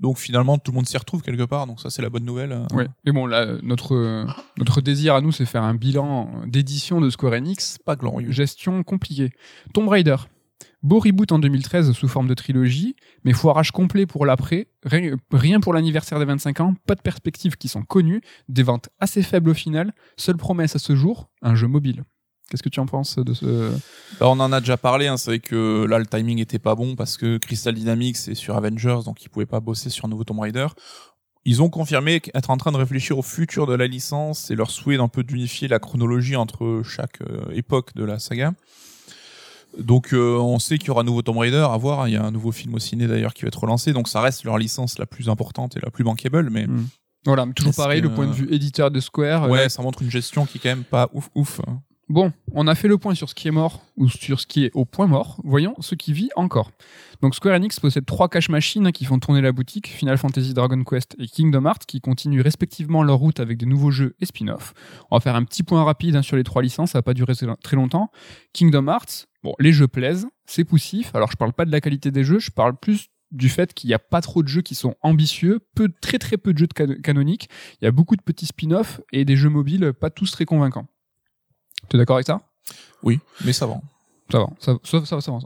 Donc finalement, tout le monde s'y retrouve quelque part. Donc ça, c'est la bonne nouvelle. euh. Ouais. Mais bon, là, notre, notre désir à nous, c'est faire un bilan d'édition de Square Enix. Pas glorieux. Gestion compliquée. Tomb Raider. Beau reboot en 2013 sous forme de trilogie, mais foirage complet pour l'après, rien pour l'anniversaire des 25 ans, pas de perspectives qui sont connues, des ventes assez faibles au final, seule promesse à ce jour, un jeu mobile. Qu'est-ce que tu en penses de ce... Bah, on en a déjà parlé, hein, c'est vrai que là le timing était pas bon parce que Crystal Dynamics est sur Avengers, donc ils pouvaient pas bosser sur un nouveau Tomb Raider. Ils ont confirmé être en train de réfléchir au futur de la licence et leur souhait d'un peu d'unifier la chronologie entre chaque euh, époque de la saga. Donc euh, on sait qu'il y aura un nouveau Tomb Raider à voir, il y a un nouveau film au ciné d'ailleurs qui va être relancé, donc ça reste leur licence la plus importante et la plus bankable, mais Mm. Voilà, mais toujours pareil, que- le point de vue éditeur de Square. ouais, euh, ça montre une gestion qui est quand même pas ouf ouf. Bon, on a fait le point sur ce qui est mort ou sur ce qui est au point mort. Voyons ce qui vit encore. Donc Square Enix possède trois cash machines qui font tourner la boutique, Final Fantasy, Dragon Quest et Kingdom Hearts, qui continuent respectivement leur route avec des nouveaux jeux et spin-offs. On va faire un petit point rapide hein, sur les trois licences, ça va pas durer très longtemps. Kingdom Hearts, bon, les jeux plaisent, c'est poussif. Alors je parle pas de la qualité des jeux, je parle plus du fait qu'il n'y a pas trop de jeux qui sont ambitieux, peu, très très peu de jeux de can- canoniques. Il y a beaucoup de petits spin-offs et des jeux mobiles pas tous très convaincants. T'es d'accord avec ça? Oui, mais ça va. ça va, ça, ça va, ça va.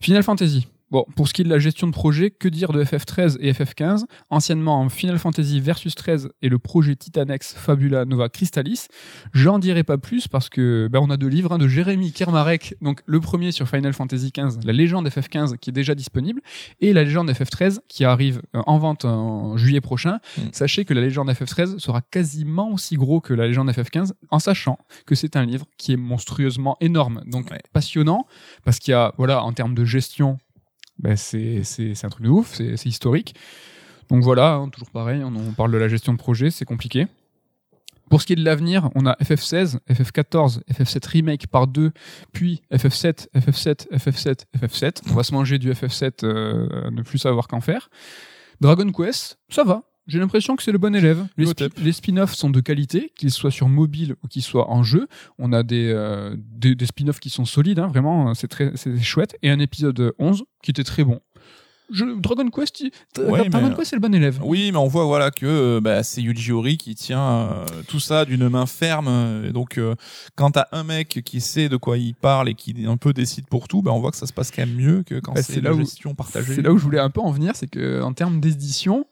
Final Fantasy. Bon, pour ce qui est de la gestion de projet, que dire de FF13 et FF15 Anciennement Final Fantasy Versus 13 et le projet Titanex Fabula Nova Crystallis. J'en dirai pas plus parce que ben, on a deux livres hein, de Jérémy Kermarek. Donc le premier sur Final Fantasy 15, la légende FF15 qui est déjà disponible, et la légende FF13 qui arrive euh, en vente en juillet prochain. Mm. Sachez que la légende FF13 sera quasiment aussi gros que la légende FF15, en sachant que c'est un livre qui est monstrueusement énorme. Donc Ouais. passionnant parce qu'il y a, voilà, en termes de gestion, ben c'est un truc de ouf, c'est historique. Donc voilà, hein, toujours pareil, on, on parle de la gestion de projet, c'est compliqué. Pour ce qui est de l'avenir, on a FF16, FF14, FF7 Remake par 2, puis FF7, FF7, FF7, FF7. On va se manger du FF7, euh, ne plus savoir qu'en faire. Dragon Quest, ça va. J'ai l'impression que c'est le bon élève. Les, spi- spin-offs sont de qualité, qu'ils soient sur mobile ou qu'ils soient en jeu. On a des, euh, des, des spin-offs qui sont solides, hein, vraiment, c'est très c'est chouette. Et un épisode 11 qui était très bon. Je, Dragon Quest, il- Ouais, Dragon mais- Quest c'est le bon élève. Oui, mais on voit voilà que euh, bah, c'est Yuji Horii qui tient euh, tout ça d'une main ferme. euh, Et donc, euh, quand t'as un mec qui sait de quoi il parle et qui un peu décide pour tout, bah, on voit que ça se passe quand même mieux que quand Bah, c'est la où- gestion partagée. C'est là où je voulais un peu en venir, c'est que en termes d'édition,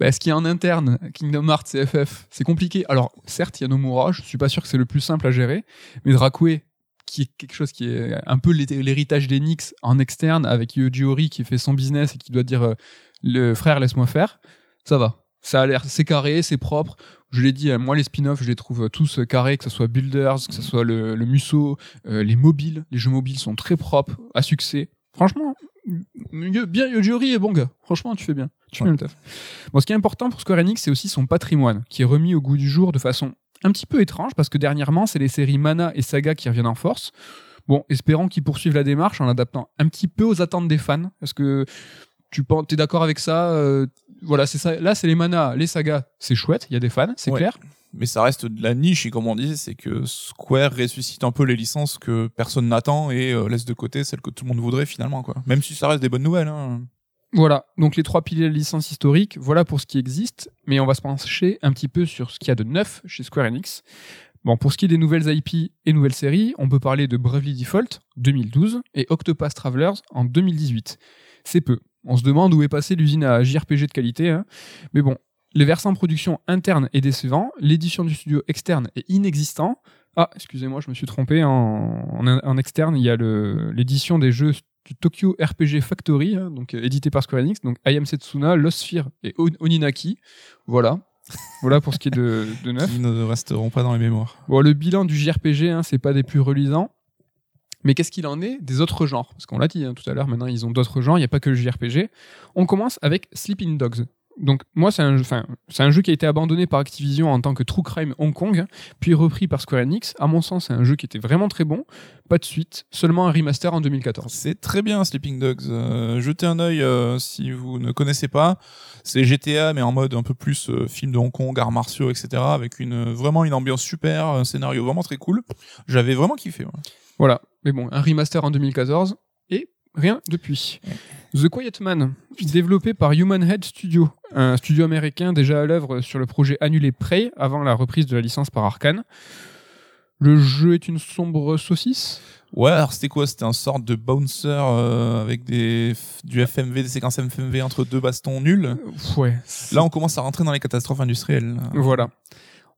bah, ce qui est en interne, Kingdom Hearts et FF, c'est compliqué. Alors certes, il y a Nomura, je suis pas sûr que c'est le plus simple à gérer, mais Dracoué, qui est quelque chose qui est un peu l'hé- l'héritage d'Enix en externe, avec Yoji Ori qui fait son business et qui doit dire euh, le frère laisse-moi faire, ça va. Ça a l'air, c'est carré, c'est propre. Je l'ai dit, hein, moi les spin-offs, je les trouve tous euh, carrés, que ce soit Builders, que ce soit le, le Musso, euh, les mobiles, les jeux mobiles sont très propres, à succès. Franchement, mieux, bien Yojori est bon gars. Franchement, tu fais bien. Tu fais bien le taf. Bon, ce qui est important pour Square Enix, c'est aussi son patrimoine, qui est remis au goût du jour de façon un petit peu étrange, parce que dernièrement, c'est les séries Mana et Saga qui reviennent en force. Bon, espérons qu'ils poursuivent la démarche en adaptant un petit peu aux attentes des fans, parce que tu penses, t'es d'accord avec ça euh, Voilà, c'est ça. Là, c'est les Mana, les Sagas, c'est chouette. Il y a des fans, c'est Ouais. clair. Mais ça reste de la niche et comme on disait, c'est que Square ressuscite un peu les licences que personne n'attend et euh, laisse de côté celles que tout le monde voudrait finalement quoi. Même si ça reste des bonnes nouvelles. Hein. Voilà, donc les trois piliers de licence historique, voilà pour ce qui existe, mais on va se pencher un petit peu sur ce qu'il y a de neuf chez Square Enix. Bon, pour ce qui est des nouvelles IP et nouvelles séries, on peut parler de Bravely Default 2012 et Octopath Travelers en 2018. C'est peu. On se demande où est passée l'usine à JRPG de qualité, hein. mais bon, les versants production interne est décevant, l'édition du studio externe est inexistant. Ah, excusez-moi, je me suis trompé. En, en, en externe, il y a le- l'édition des jeux du Tokyo RPG Factory, hein, donc euh, édité par Square Enix, donc I Setsuna, Lost Sphere et On- Oninaki. Voilà. voilà pour ce qui est de, de neuf. Qui ne resteront pas dans les mémoires. Bon, le bilan du JRPG, hein, c'est pas des plus reluisants. Mais qu'est-ce qu'il en est des autres genres? Parce qu'on l'a dit hein, tout à l'heure, maintenant ils ont d'autres genres, il n'y a pas que le JRPG. On commence avec Sleeping Dogs. Donc moi c'est un, jeu- enfin, c'est un jeu qui a été abandonné par Activision en tant que True Crime Hong Kong, puis repris par Square Enix. À mon sens c'est un jeu qui était vraiment très bon. Pas de suite, seulement un remaster en 2014. C'est très bien Sleeping Dogs. Euh, jetez un œil euh, si vous ne connaissez pas. C'est GTA mais en mode un peu plus euh, film de Hong Kong, arts martiaux, etc. Avec une vraiment une ambiance super, un scénario vraiment très cool. J'avais vraiment kiffé. ouais. Voilà. Mais bon, un remaster en 2014 et rien depuis. The Quiet Man, développé par Human Head Studio, un studio américain déjà à l'œuvre sur le projet annulé Prey avant la reprise de la licence par Arkane. Le jeu est une sombre saucisse. Ouais, alors c'était quoi? C'était un sorte de bouncer euh, avec des du FMV, des séquences FMV entre deux bastons nuls? Ouais. Là, on commence à rentrer dans les catastrophes industrielles. Voilà.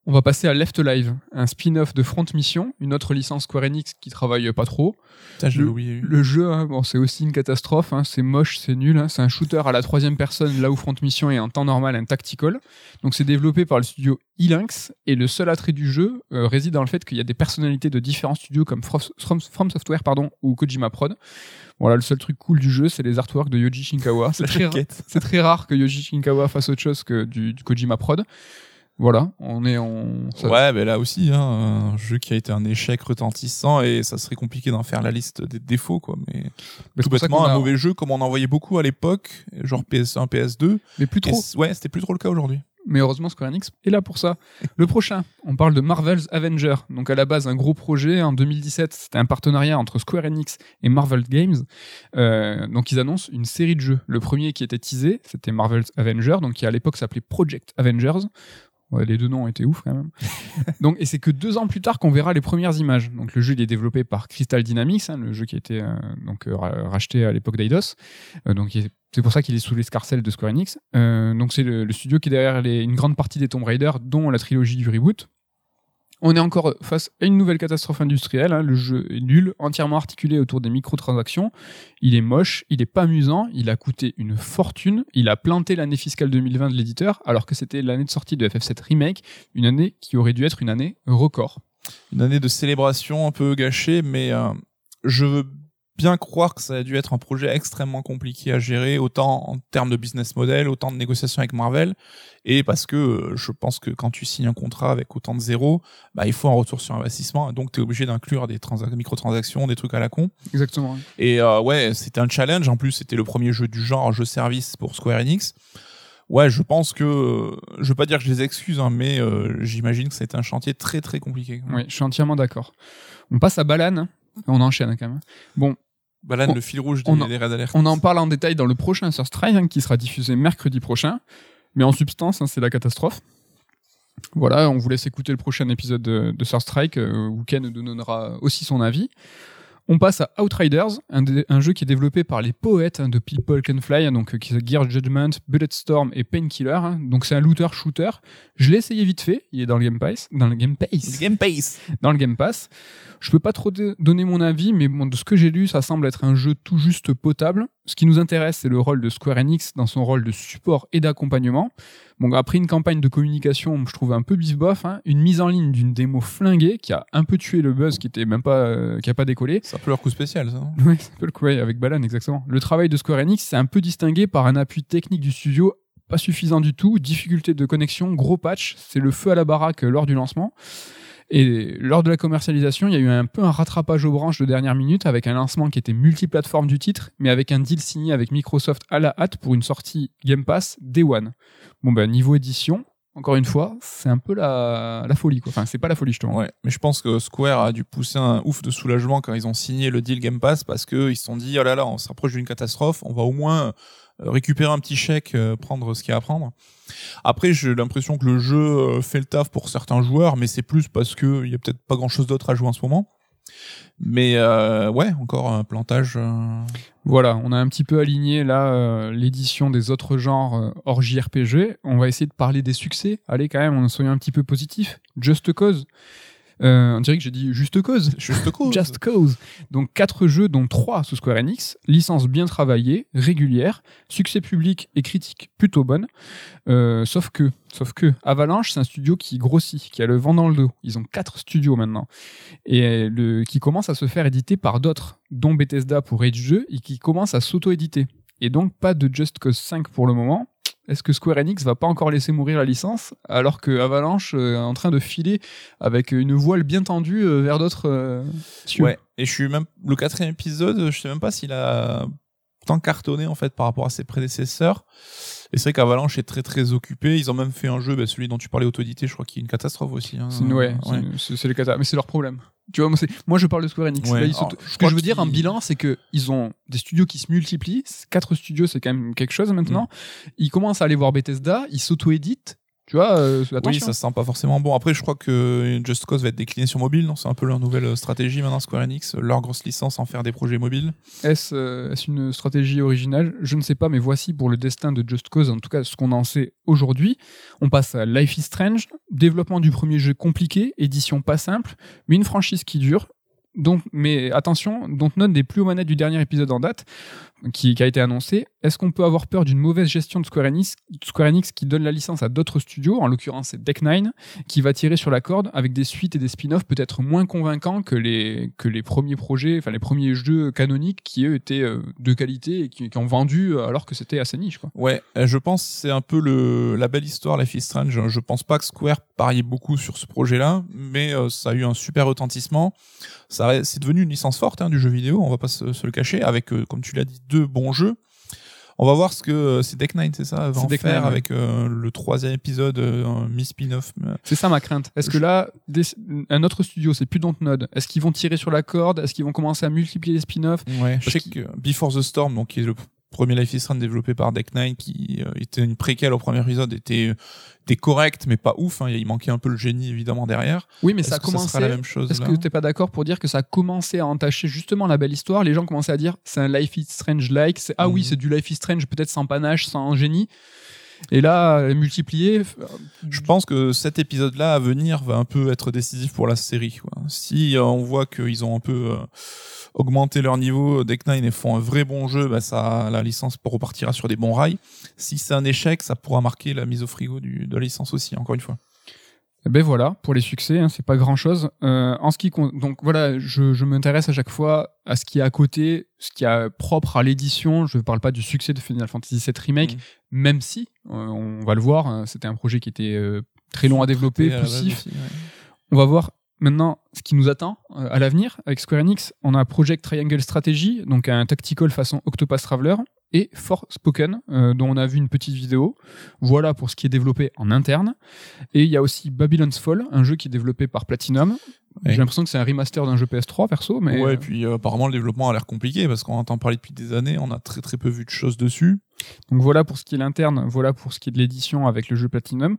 On va passer à Left Live, un spin-off de Front Mission, une autre licence Square Enix qui travaille pas trop. Putain, je- Le, oui, le jeu, hein, bon, c'est aussi une catastrophe, hein, c'est moche, c'est nul. hein, c'est un shooter à la troisième personne, là où Front Mission est en temps normal un tactical. Donc c'est développé par le studio E-Lynx, et le seul attrait du jeu euh, réside dans le fait qu'il y a des personnalités de différents studios comme From, From Software pardon, ou Kojima Prod. Voilà, le seul truc cool du jeu, c'est les artworks de Yoji Shinkawa. C'est La très, ra- jaquette. c'est très rare que Yoji Shinkawa fasse autre chose que du, du Kojima Prod. Voilà, on est en... ça- Ouais, mais là aussi, hein, un jeu qui a été un échec retentissant et ça serait compliqué d'en faire la liste des défauts, quoi. Mais Mais tout bêtement, a- un mauvais jeu comme on en voyait beaucoup à l'époque, genre PS1, PS2. Mais plus trop. ouais, c'était plus trop le cas aujourd'hui. Mais heureusement, Square Enix est là pour ça. Le prochain, on parle de Marvel's Avenger. Donc à la base, un gros projet. En 2017, c'était un partenariat entre Square Enix et Marvel Games. Euh, donc ils annoncent une série de jeux. Le premier qui était teasé, c'était Marvel's Avenger, donc qui à l'époque s'appelait Project Avengers. Ouais, les deux noms étaient ouf quand même. donc, et c'est que deux ans plus tard qu'on verra les premières images. Donc le jeu il est développé par Crystal Dynamics, hein, le jeu qui a été euh, donc euh, ra- racheté à l'époque d'Eidos. Euh, donc c'est pour ça qu'il est sous l'escarcelle de Square Enix. Euh, donc c'est le, le studio qui est derrière les- une grande partie des Tomb Raider, dont la trilogie du reboot. On est encore face à une nouvelle catastrophe industrielle. hein. Le jeu est nul, entièrement articulé autour des microtransactions. Il est moche, il est pas amusant, il a coûté une fortune, il a planté l'année fiscale 2020 de l'éditeur, alors que c'était l'année de sortie de FF7 Remake, une année qui aurait dû être une année record. Une année de célébration un peu gâchée, mais euh, je veux bien croire que ça a dû être un projet extrêmement compliqué à gérer, autant en termes de business model, autant de négociations avec Marvel, et parce que euh, je pense que quand tu signes un contrat avec autant de zéros, bah, il faut un retour sur investissement, et donc tu es obligé d'inclure des transa- microtransactions, des trucs à la con. Exactement. Et euh, ouais, c'était un challenge. En plus, c'était le premier jeu du genre, jeu service pour Square Enix. Ouais, je pense que, je veux pas dire que je les excuse, hein, mais euh, j'imagine que c'était un chantier très très compliqué. Oui, je suis entièrement d'accord. On passe à Balan. On enchaîne quand même. Bon, Balan, On- le fil rouge des, en- des. On en parle en détail dans le prochain Sur Strike hein, qui sera diffusé mercredi prochain. Mais en substance, hein, c'est la catastrophe. Voilà, on vous laisse écouter le prochain épisode de, de Strike euh, où Ken nous donnera aussi son avis. On passe à Outriders, un, jeu qui est développé par les poètes hein, de People Can Fly, hein, donc euh, qui Gear Judgment, Bulletstorm et Painkiller. hein. donc c'est un looter-shooter. Je l'ai essayé vite fait, il est dans le Game Pass. Dans le Game Pass Game Pace. dans le Game Pass. Je peux pas trop donner mon avis, mais bon, de ce que j'ai lu, ça semble être un jeu tout juste potable. Ce qui nous intéresse, c'est le rôle de Square Enix dans son rôle de support et d'accompagnement. Bon, après une campagne de communication, je trouve un peu bif-bof, hein, une mise en ligne d'une démo flinguée qui a un peu tué le buzz, qui était même pas, euh, qui a pas décollé. C'est un peu leur coup spécial, ça. Ouais, c'est un peu le coup, ouais, avec Balan, exactement. Le travail de Square Enix, c'est un peu distingué par un appui technique du studio pas suffisant du tout, difficulté de connexion, gros patch, c'est le feu à la baraque euh, lors du lancement. Et lors de la commercialisation, il y a eu un peu un rattrapage aux branches de dernière minute avec un lancement qui était multiplateforme du titre, mais avec un deal signé avec Microsoft à la hâte pour une sortie Game Pass Day One. Bon ben niveau édition, encore une fois, c'est un peu la, folie quoi. Enfin, c'est pas la folie justement. Ouais, mais je pense que Square a dû pousser un ouf de soulagement quand ils ont signé le deal Game Pass parce que ils se sont dit oh là là, on s'approche d'une catastrophe, on va au moins euh, récupérer un petit chèque, euh, prendre ce qu'il y a à prendre. Après, j'ai l'impression que le jeu euh, fait le taf pour certains joueurs, mais c'est plus parce que il y a peut-être pas grand-chose d'autre à jouer en ce moment. Mais euh, ouais, encore un plantage. euh, Voilà, on a un petit peu aligné là l'édition des autres genres hors JRPG. On va essayer de parler des succès. Allez quand même, on soyons un petit peu positif. Just Cause. Euh, on dirait que j'ai dit juste cause. Juste cause. Just Cause. Donc quatre jeux, dont trois sous Square Enix, licence bien travaillée, régulière, succès public et critique plutôt bonne. Euh, sauf que, sauf que Avalanche, c'est un studio qui grossit, qui a le vent dans le dos. Ils ont quatre studios maintenant et le qui commence à se faire éditer par d'autres, dont Bethesda pour 2 et qui commence à s'auto-éditer. Et donc pas de Just Cause 5 pour le moment. Est-ce que Square Enix va pas encore laisser mourir la licence alors que Avalanche euh, est en train de filer avec une voile bien tendue euh, vers d'autres euh, cieux? Ouais. Et je suis même le quatrième épisode, je sais même pas s'il a tant cartonné en fait par rapport à ses prédécesseurs. Et c'est vrai qu'Avalanche est très très occupé. Ils ont même fait un jeu, bah, celui dont tu parlais, autodité, je crois qu'il est une catastrophe aussi. hein. C'est ouais, c'est les cata, mais c'est leur problème. Tu vois, moi, je parle de Square Enix. Ouais. Là, ils Alors, sont- je ce que je veux dire qu'ils- bilan, c'est que ils ont des studios qui se multiplient. Quatre studios, c'est quand même quelque chose maintenant. Mm. Ils commencent à aller voir Bethesda, ils s'auto-éditent. Tu vois, euh, Oui, ça sent pas forcément bon. Après, je crois que Just Cause va être décliné sur mobile, non C'est un peu leur nouvelle stratégie maintenant, Square Enix, leur grosse licence en faire des projets mobiles. Est-ce euh, une stratégie originale? Je ne sais pas, mais voici pour le destin de Just Cause, en tout cas ce qu'on en sait aujourd'hui. On passe à Life is Strange, développement du premier jeu compliqué, édition pas simple, mais une franchise qui dure. Donc, mais attention, Dontnod n'est plus aux manettes du dernier épisode en date, qui, a été annoncé. Est-ce qu'on peut avoir peur d'une mauvaise gestion de Square Enix, Square Enix qui donne la licence à d'autres studios, en l'occurrence c'est Deck Nine, qui va tirer sur la corde avec des suites et des spin-offs peut-être moins convaincants que les, que les premiers projets, enfin les premiers jeux canoniques qui eux étaient euh, de qualité et qui, ont vendu euh, alors que c'était assez niche, quoi. Ouais, euh, je pense c'est un peu le, la belle histoire, Life is Strange. Je pense pas que Square pariait beaucoup sur ce projet-là, mais ça a eu un super retentissement. C'est devenu une licence forte hein, du jeu vidéo, on va pas se, se le cacher, avec, comme tu l'as dit, deux bons jeux. On va voir ce que euh, c'est Deck Nine, c'est ça, va en Deck faire Nine, avec euh, le troisième épisode, euh, un mi-spin-off. mais- C'est ça ma crainte. Est-ce que là, des- un autre studio, c'est plus Dontnod, est-ce qu'ils vont tirer sur la corde? Est-ce qu'ils vont commencer à multiplier les spin-offs? Ouais, je sais que Before the Storm, donc qui est le premier Life is Strange développé par Deck Nine, qui euh, était une préquelle au premier épisode, était, était correct, mais pas ouf. hein. Il manquait un peu le génie évidemment derrière. Oui, mais ça a ça commencé. sera la même chose Est-ce que t'es pas d'accord pour dire que ça a commencé à entacher justement la belle histoire? Les gens commençaient à dire c'est un Life is Strange like, c'est ah oui Mhm. c'est du Life is Strange peut-être sans panache, sans génie. Et là euh, multiplié, f- Je pense que cet épisode-là à venir va un peu être décisif pour la série. Quoi. Si euh, on voit qu'ils ont un peu euh, augmenté leur niveau, Deck Nine et font un vrai bon jeu, bah ça, la licence repartira sur des bons rails. Si c'est un échec, ça pourra marquer la mise au frigo du, de la licence aussi, encore une fois. Eh ben voilà pour les succès, hein, c'est pas grand chose. en ce qui donc voilà, je, je m'intéresse à chaque fois à ce qui est à côté, ce qui est propre à l'édition. Je parle pas du succès de Final Fantasy VII remake, Mhm. même si euh, on va le voir, hein, c'était un projet qui était euh, très long à développer, à poussif. aussi, ouais. On va voir maintenant ce qui nous attend euh, à l'avenir avec Square Enix. On a Project Triangle Strategy, donc un tactical façon Octopus Traveler, et Forspoken, euh, dont on a vu une petite vidéo. Voilà pour ce qui est développé en interne. Et il y a aussi Babylon's Fall, un jeu qui est développé par Platinum. Ouais. J'ai l'impression que c'est un remaster d'un jeu PS3 perso, mais ouais, euh, et puis euh, apparemment le développement a l'air compliqué parce qu'on entend parler depuis des années, on a très très peu vu de choses dessus. Donc voilà pour ce qui est l'interne, voilà pour ce qui est de l'édition avec le jeu Platinum.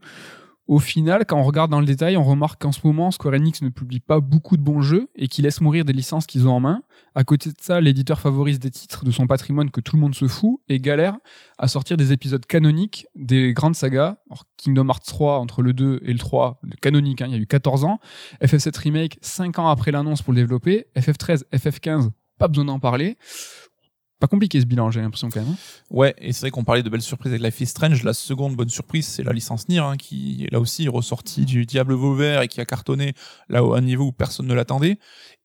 Au final, quand on regarde dans le détail, on remarque qu'en ce moment, Square Enix ne publie pas beaucoup de bons jeux et qu'ils laissent mourir des licences qu'ils ont en main. À côté de ça, l'éditeur favorise des titres de son patrimoine que tout le monde se fout et galère à sortir des épisodes canoniques des grandes sagas. Kingdom Hearts 3, entre le 2 et le 3, le canonique, hein, il y a eu 14 ans. FF7 Remake, 5 ans après l'annonce pour le développer. FF13, FF15, pas besoin d'en parler. Pas compliqué ce bilan, j'ai l'impression quand même. hein. Ouais, et c'est vrai qu'on parlait de belles surprises avec Life is Strange. La seconde bonne surprise, c'est la licence Nier, hein, qui là aussi est ressortie du Diable Vauvert et qui a cartonné là à un niveau où personne ne l'attendait.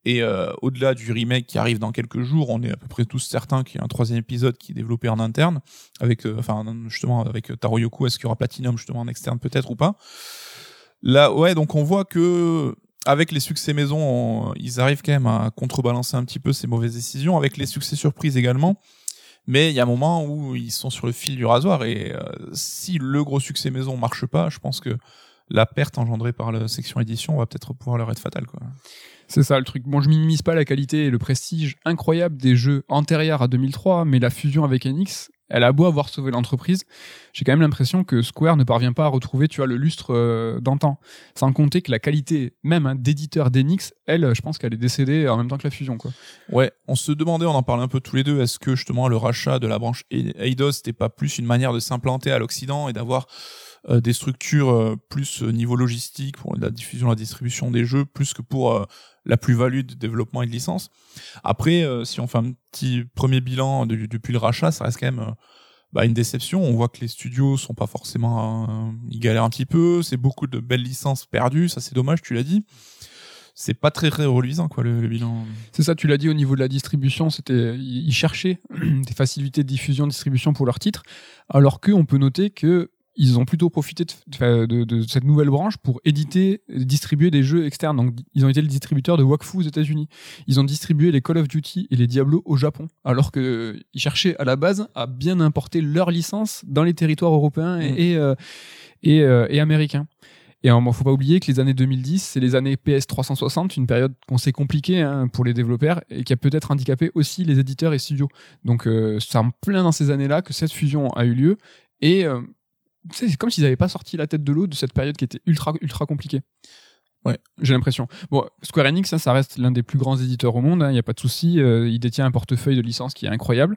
Et euh, au-delà du remake qui arrive dans quelques jours, on est à peu près tous certains qu'il y a un troisième épisode qui est développé en interne, avec, euh, enfin justement avec Taro Yoko. Est-ce qu'il y aura Platinum justement en externe peut-être ou pas? Là, ouais, donc on voit que avec les succès maison, on- ils arrivent quand même à contrebalancer un petit peu ces mauvaises décisions, avec les succès surprises également. Mais il y a un moment où ils sont sur le fil du rasoir et euh, si le gros succès maison marche pas, je pense que la perte engendrée par la section édition va peut-être pouvoir leur être fatale. C'est ça le truc. Bon, je minimise pas la qualité et le prestige incroyable des jeux antérieurs à 2003, mais la fusion avec Enix, elle a beau avoir sauvé l'entreprise, j'ai quand même l'impression que Square ne parvient pas à retrouver, tu vois, le lustre euh, d'antan. Sans compter que la qualité même hein, d'éditeur d'Enix, elle, je pense qu'elle est décédée en même temps que la fusion, quoi. Ouais, on se demandait, on en parlait un peu tous les deux, est-ce que justement le rachat de la branche Eidos n'était pas plus une manière de s'implanter à l'Occident et d'avoir euh, des structures euh, plus euh, niveau logistique pour la diffusion, la distribution des jeux, plus que pour euh, la plus-value de développement et de licence. Après, euh, si on fait un petit premier bilan de- depuis le rachat, ça reste quand même euh, bah, une déception. On voit que les studios sont pas forcément, euh, ils galèrent un petit peu. C'est beaucoup de belles licences perdues. Ça, c'est dommage. Tu l'as dit. C'est pas très, très reluisant, quoi, le, bilan. C'est ça, tu l'as dit au niveau de la distribution, c'était ils ils cherchaient des facilités de diffusion, de distribution pour leurs titres, alors que on peut noter que ils ont plutôt profité de, de- de cette nouvelle branche pour éditer, distribuer des jeux externes. Donc, ils ont été le distributeur de Wakfu aux États-Unis. Ils ont distribué les Call of Duty et les Diablo au Japon, alors que euh, ils cherchaient à la base à bien importer leur licence dans les territoires européens et, Mm. et, euh, et, euh, et américains. Et il faut pas oublier que les années 2010, c'est les années PS 360, une période qu'on sait compliquée hein, pour les développeurs et qui a peut-être handicapé aussi les éditeurs et studios. Donc euh, c'est en plein dans ces années-là que cette fusion a eu lieu et euh, c'est comme s'ils n'avaient pas sorti la tête de l'eau de cette période qui était ultra ultra compliquée. Ouais. J'ai l'impression. Bon, Square Enix, ça, ça reste l'un des plus grands éditeurs au monde, il n'y a pas de souci. Euh, il détient un portefeuille de licences qui est incroyable.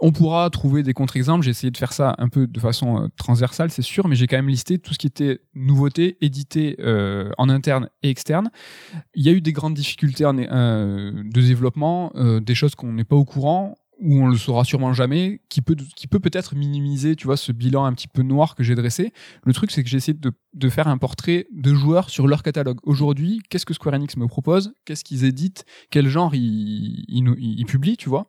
On pourra trouver des contre-exemples. J'ai essayé de faire ça un peu de façon euh, transversale, c'est sûr, mais j'ai quand même listé tout ce qui était nouveauté, édité euh, en interne et externe. Il y a eu des grandes difficultés en, euh, de développement, des choses qu'on n'est pas au courant où on le saura sûrement jamais, qui peut qui peut peut-être minimiser, tu vois, ce bilan un petit peu noir que j'ai dressé. Le truc, c'est que j'ai essayé de, de faire un portrait de joueurs sur leur catalogue. Aujourd'hui, qu'est-ce que Square Enix me propose? Qu'est-ce qu'ils éditent? Quel genre ils, ils, ils publient, tu vois?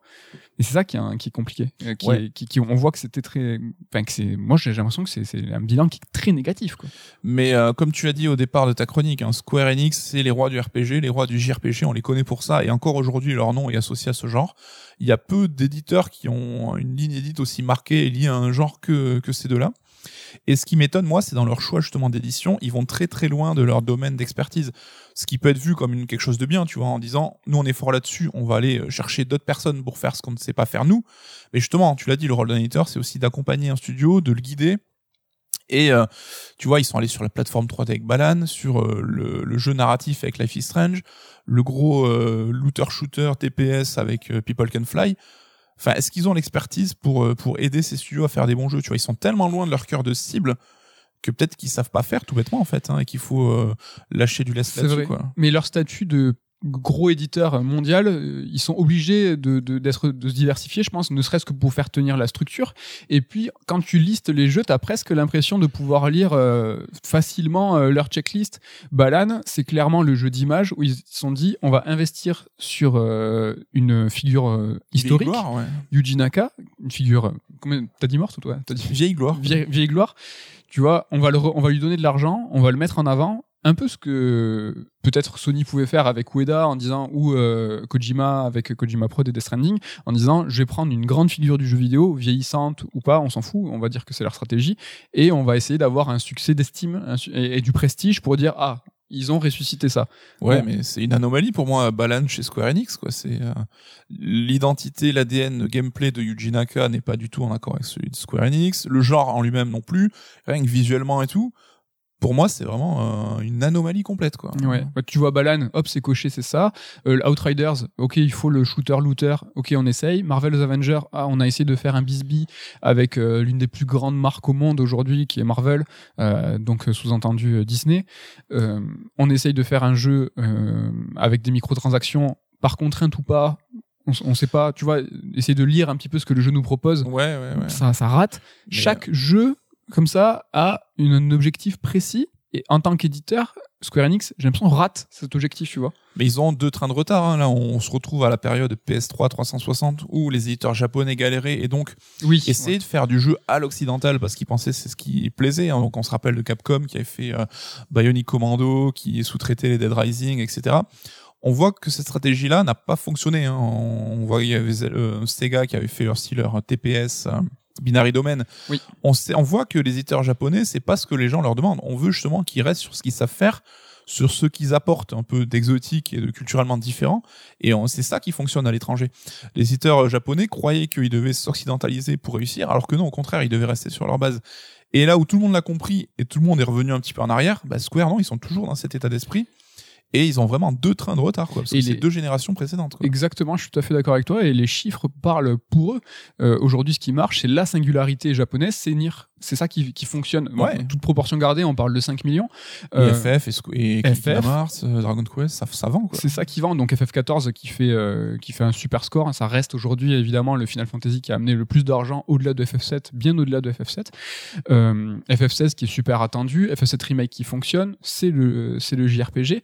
Et c'est ça qui est, qui est compliqué. Euh, Qui Ouais. est- qui, qui- on voit que c'était très, enfin que c'est, moi j'ai l'impression que c'est un bilan qui est très négatif, quoi. Mais euh, comme tu as dit au départ de ta chronique, hein, Square Enix, c'est les rois du RPG, les rois du JRPG, on les connaît pour ça, et encore aujourd'hui, leur nom est associé à ce genre. Il y a peu d'éditeurs qui ont une ligne édite aussi marquée et liée à un genre que, que ces deux-là. Et ce qui m'étonne, moi, c'est dans leur choix justement d'édition, ils vont très très loin de leur domaine d'expertise. Ce qui peut être vu comme une, quelque chose de bien, tu vois, en disant, nous on est fort là-dessus, on va aller euh, chercher d'autres personnes pour faire ce qu'on ne sait pas faire nous. Mais justement, tu l'as dit, le rôle d'un éditeur, c'est aussi d'accompagner un studio, de le guider, et euh, tu vois, ils sont allés sur la plateforme 3D avec Balan, sur euh, le, jeu narratif avec Life is Strange, le gros euh, looter-shooter TPS avec People Can Fly. Enfin, est-ce qu'ils ont l'expertise pour, euh, pour aider ces studios à faire des bons jeux Tu vois, ils sont tellement loin de leur cœur de cible que peut-être qu'ils savent pas faire tout bêtement en fait, hein, et qu'il faut euh, lâcher du lest là-dessus. Quoi. Mais leur statut de gros éditeur mondial, euh, ils sont obligés de, de, d'être, de se diversifier, je pense, ne serait-ce que pour faire tenir la structure. Et puis, quand tu listes les jeux, t'as presque l'impression de pouvoir lire euh, facilement euh, leur checklist. Balan, c'est clairement le jeu d'image où ils se sont dit, on va investir sur euh, une figure euh, historique, gloire, ouais. Yuji Naka, une figure, euh, combien, t'as dit morte ou toi? T'as dit Vieille gloire. vieille, vieille gloire. Tu vois, on va, le re- on va lui donner de l'argent, on va le mettre en avant. Un peu ce que peut-être Sony pouvait faire avec Ueda en disant, ou euh, Kojima avec Kojima Prod et Death Stranding, en disant, je vais prendre une grande figure du jeu vidéo, vieillissante ou pas, on s'en fout, on va dire que c'est leur stratégie, et on va essayer d'avoir un succès d'estime et, et du prestige pour dire, ah, ils ont ressuscité ça. Ouais, Bon. mais c'est une anomalie pour moi, Balan chez Square Enix, quoi. C'est euh, l'identité, l'ADN, le gameplay de Yuji Naka n'est pas du tout en accord avec celui de Square Enix. Le genre en lui-même non plus, rien que visuellement et tout. Pour moi, c'est vraiment euh, une anomalie complète, quoi. Ouais. Bah, tu vois Balan, hop, c'est coché, c'est ça. Euh, Outriders, ok, il faut le shooter-looter, ok, on essaye. Marvel's Avengers, ah, on a essayé de faire un bisbee avec euh, l'une des plus grandes marques au monde aujourd'hui, qui est Marvel, donc sous-entendu Disney. On essaye de faire un jeu avec des microtransactions, par contrainte ou pas. On, on sait pas, tu vois, essayer de lire un petit peu ce que le jeu nous propose Ouais, ouais, ouais. ça, ça rate. Mais, Chaque jeu, comme ça, a une- un objectif précis. Et en tant qu'éditeur, Square Enix, j'ai l'impression, rate cet objectif, tu vois. Mais ils ont deux trains de retard. Hein. Là, on se retrouve à la période PS3 360 où les éditeurs japonais galéraient et donc Oui. essayer de faire du jeu à l'occidental parce qu'ils pensaient c'est ce qui plaisait. hein. Donc on se rappelle de Capcom qui avait fait euh, Bionic Commando, qui sous-traitait les Dead Rising, etc. On voit que cette stratégie-là n'a pas fonctionné. hein. On voit qu'il y avait euh, Sega qui avait fait leur style leur TPS. Binary Domain. Oui. On, sait, on voit que les éditeurs japonais, c'est pas ce que les gens leur demandent. On veut justement qu'ils restent sur ce qu'ils savent faire, sur ce qu'ils apportent un peu d'exotique et de culturellement différent. Et c'est ça qui fonctionne à l'étranger. Les éditeurs japonais croyaient qu'ils devaient s'occidentaliser pour réussir, alors que non, au contraire, ils devaient rester sur leur base. Et là où tout le monde l'a compris et tout le monde est revenu un petit peu en arrière, bah Square, non, ils sont toujours dans cet état d'esprit. Et ils ont vraiment deux trains de retard, quoi. Parce que Et c'est les- deux générations précédentes, quoi. Exactement, je suis tout à fait d'accord avec toi. Et les chiffres parlent pour eux. Euh, Aujourd'hui, ce qui marche, c'est la singularité japonaise, c'est NIR. C'est ça qui, qui fonctionne. Bon, toute proportion gardée, on parle de 5 millions. Et Euh, FF et, et FF. Euh, Dragon Quest, ça, ça vend. C'est ça qui vend. Donc FF14 qui fait euh, qui fait un super score. Ça reste aujourd'hui évidemment le Final Fantasy qui a amené le plus d'argent au-delà de FF7, bien au-delà de FF7. Euh, FF16 qui est super attendu, FF7 remake qui fonctionne, c'est le c'est le JRPG.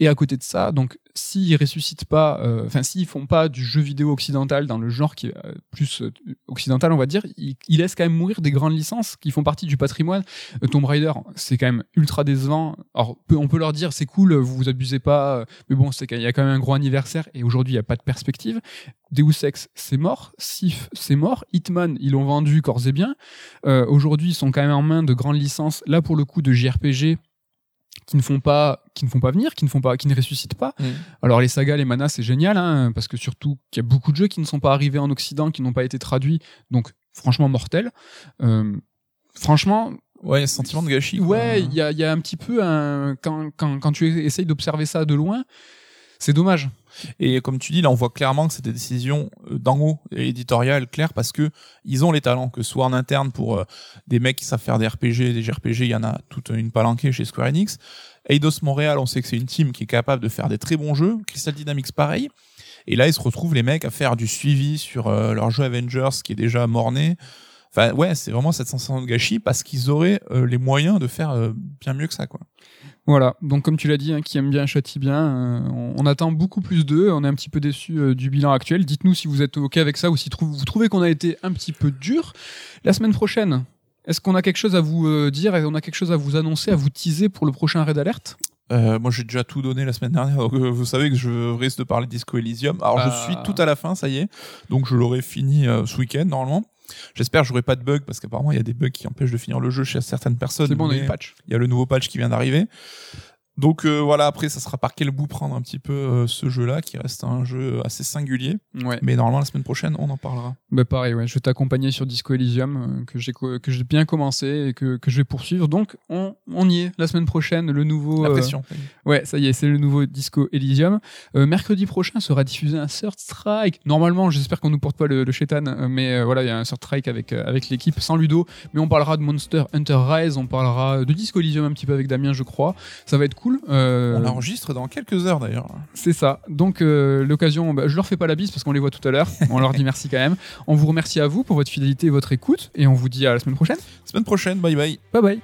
Et à côté de ça, donc s'ils ressuscitent pas, euh, enfin s'ils font pas du jeu vidéo occidental dans le genre qui est euh, plus euh, occidental, on va dire, ils, laissent quand même mourir des grandes licences qui font partie du patrimoine. Tomb Raider, c'est quand même ultra décevant. Alors on peut leur dire c'est cool, vous vous abusez pas, mais bon, c'est qu'il y a quand même un gros anniversaire et aujourd'hui il y a pas de perspective. Deus Ex, c'est mort. Sif, c'est mort. Hitman, ils l'ont vendu corps et bien. Aujourd'hui, ils sont quand même en main de grandes licences. Là, pour le coup, de JRPG qui ne font pas qui ne font pas venir qui ne font pas qui ne ressuscitent pas Mm. alors les sagas les manas c'est génial hein, parce que surtout qu'il y a beaucoup de jeux qui ne sont pas arrivés en occident qui n'ont pas été traduits donc franchement mortel Euh, franchement, Ouais, sentiment de gâchis. quoi. ouais, il y a, il y a un petit peu un quand quand quand tu essayes d'observer ça de loin, c'est dommage. Et comme tu dis, là, on voit clairement que c'est des décisions euh, d'en haut, éditoriales, claires, parce que ils ont les talents, que ce soit en interne pour euh, des mecs qui savent faire des RPG, des JRPG, il y en a toute une palanquée chez Square Enix. Eidos Montréal, on sait que c'est une team qui est capable de faire des très bons jeux. Crystal Dynamics, pareil. Et là, ils se retrouvent, les mecs, à faire du suivi sur euh, leur jeu Avengers, qui est déjà morné. Enfin, ouais, c'est vraiment cette sensation de gâchis, parce qu'ils auraient les moyens de faire bien mieux que ça, quoi. Voilà, donc comme tu l'as dit, hein, qui aime bien châtie bien, euh, on, on attend beaucoup plus d'eux, on est un petit peu déçu du bilan actuel. Dites-nous si vous êtes OK avec ça ou si trou- vous trouvez qu'on a été un petit peu dur. La semaine prochaine, est-ce qu'on a quelque chose à vous euh, dire? Et on a quelque chose à vous annoncer, à vous teaser pour le prochain Raid Alert? Euh, moi, j'ai déjà tout donné la semaine dernière, donc euh, vous savez que je risque de parler de Disco Elysium. Alors, je suis tout à la fin, ça y est, donc je l'aurai fini euh, ce week-end normalement. J'espère que j'aurai pas de bugs parce qu'apparemment il y a des bugs qui empêchent de finir le jeu chez certaines personnes. C'est bon, on a mais une patch. Il y a le nouveau patch qui vient d'arriver. Donc euh, voilà, après ça sera par quel bout prendre un petit peu euh, ce jeu-là, qui reste un jeu assez singulier. Ouais. Mais normalement la semaine prochaine, on en parlera. Bah pareil, ouais, je vais t'accompagner sur Disco Elysium euh, que j'ai co- que j'ai bien commencé et que, que je vais poursuivre. Donc on, on y est la semaine prochaine, le nouveau. La euh, pression. Ouais, ça y est, c'est le nouveau Disco Elysium. Euh, mercredi prochain sera diffusé un Third Strike. Normalement, j'espère qu'on nous porte pas le, le chétan, mais euh, voilà, il y a un Third Strike avec euh, avec l'équipe sans Ludo. Mais on parlera de Monster Hunter Rise, on parlera de Disco Elysium un petit peu avec Damien, je crois. Ça va être cool. Euh, On enregistre dans quelques heures d'ailleurs. c'est ça. Donc euh, l'occasion, bah, je leur fais pas la bise parce qu'on les voit tout à l'heure. On leur dit merci quand même. On vous remercie à vous pour votre fidélité et votre écoute, et on vous dit à la semaine prochaine. Semaine prochaine, bye bye. Bye bye.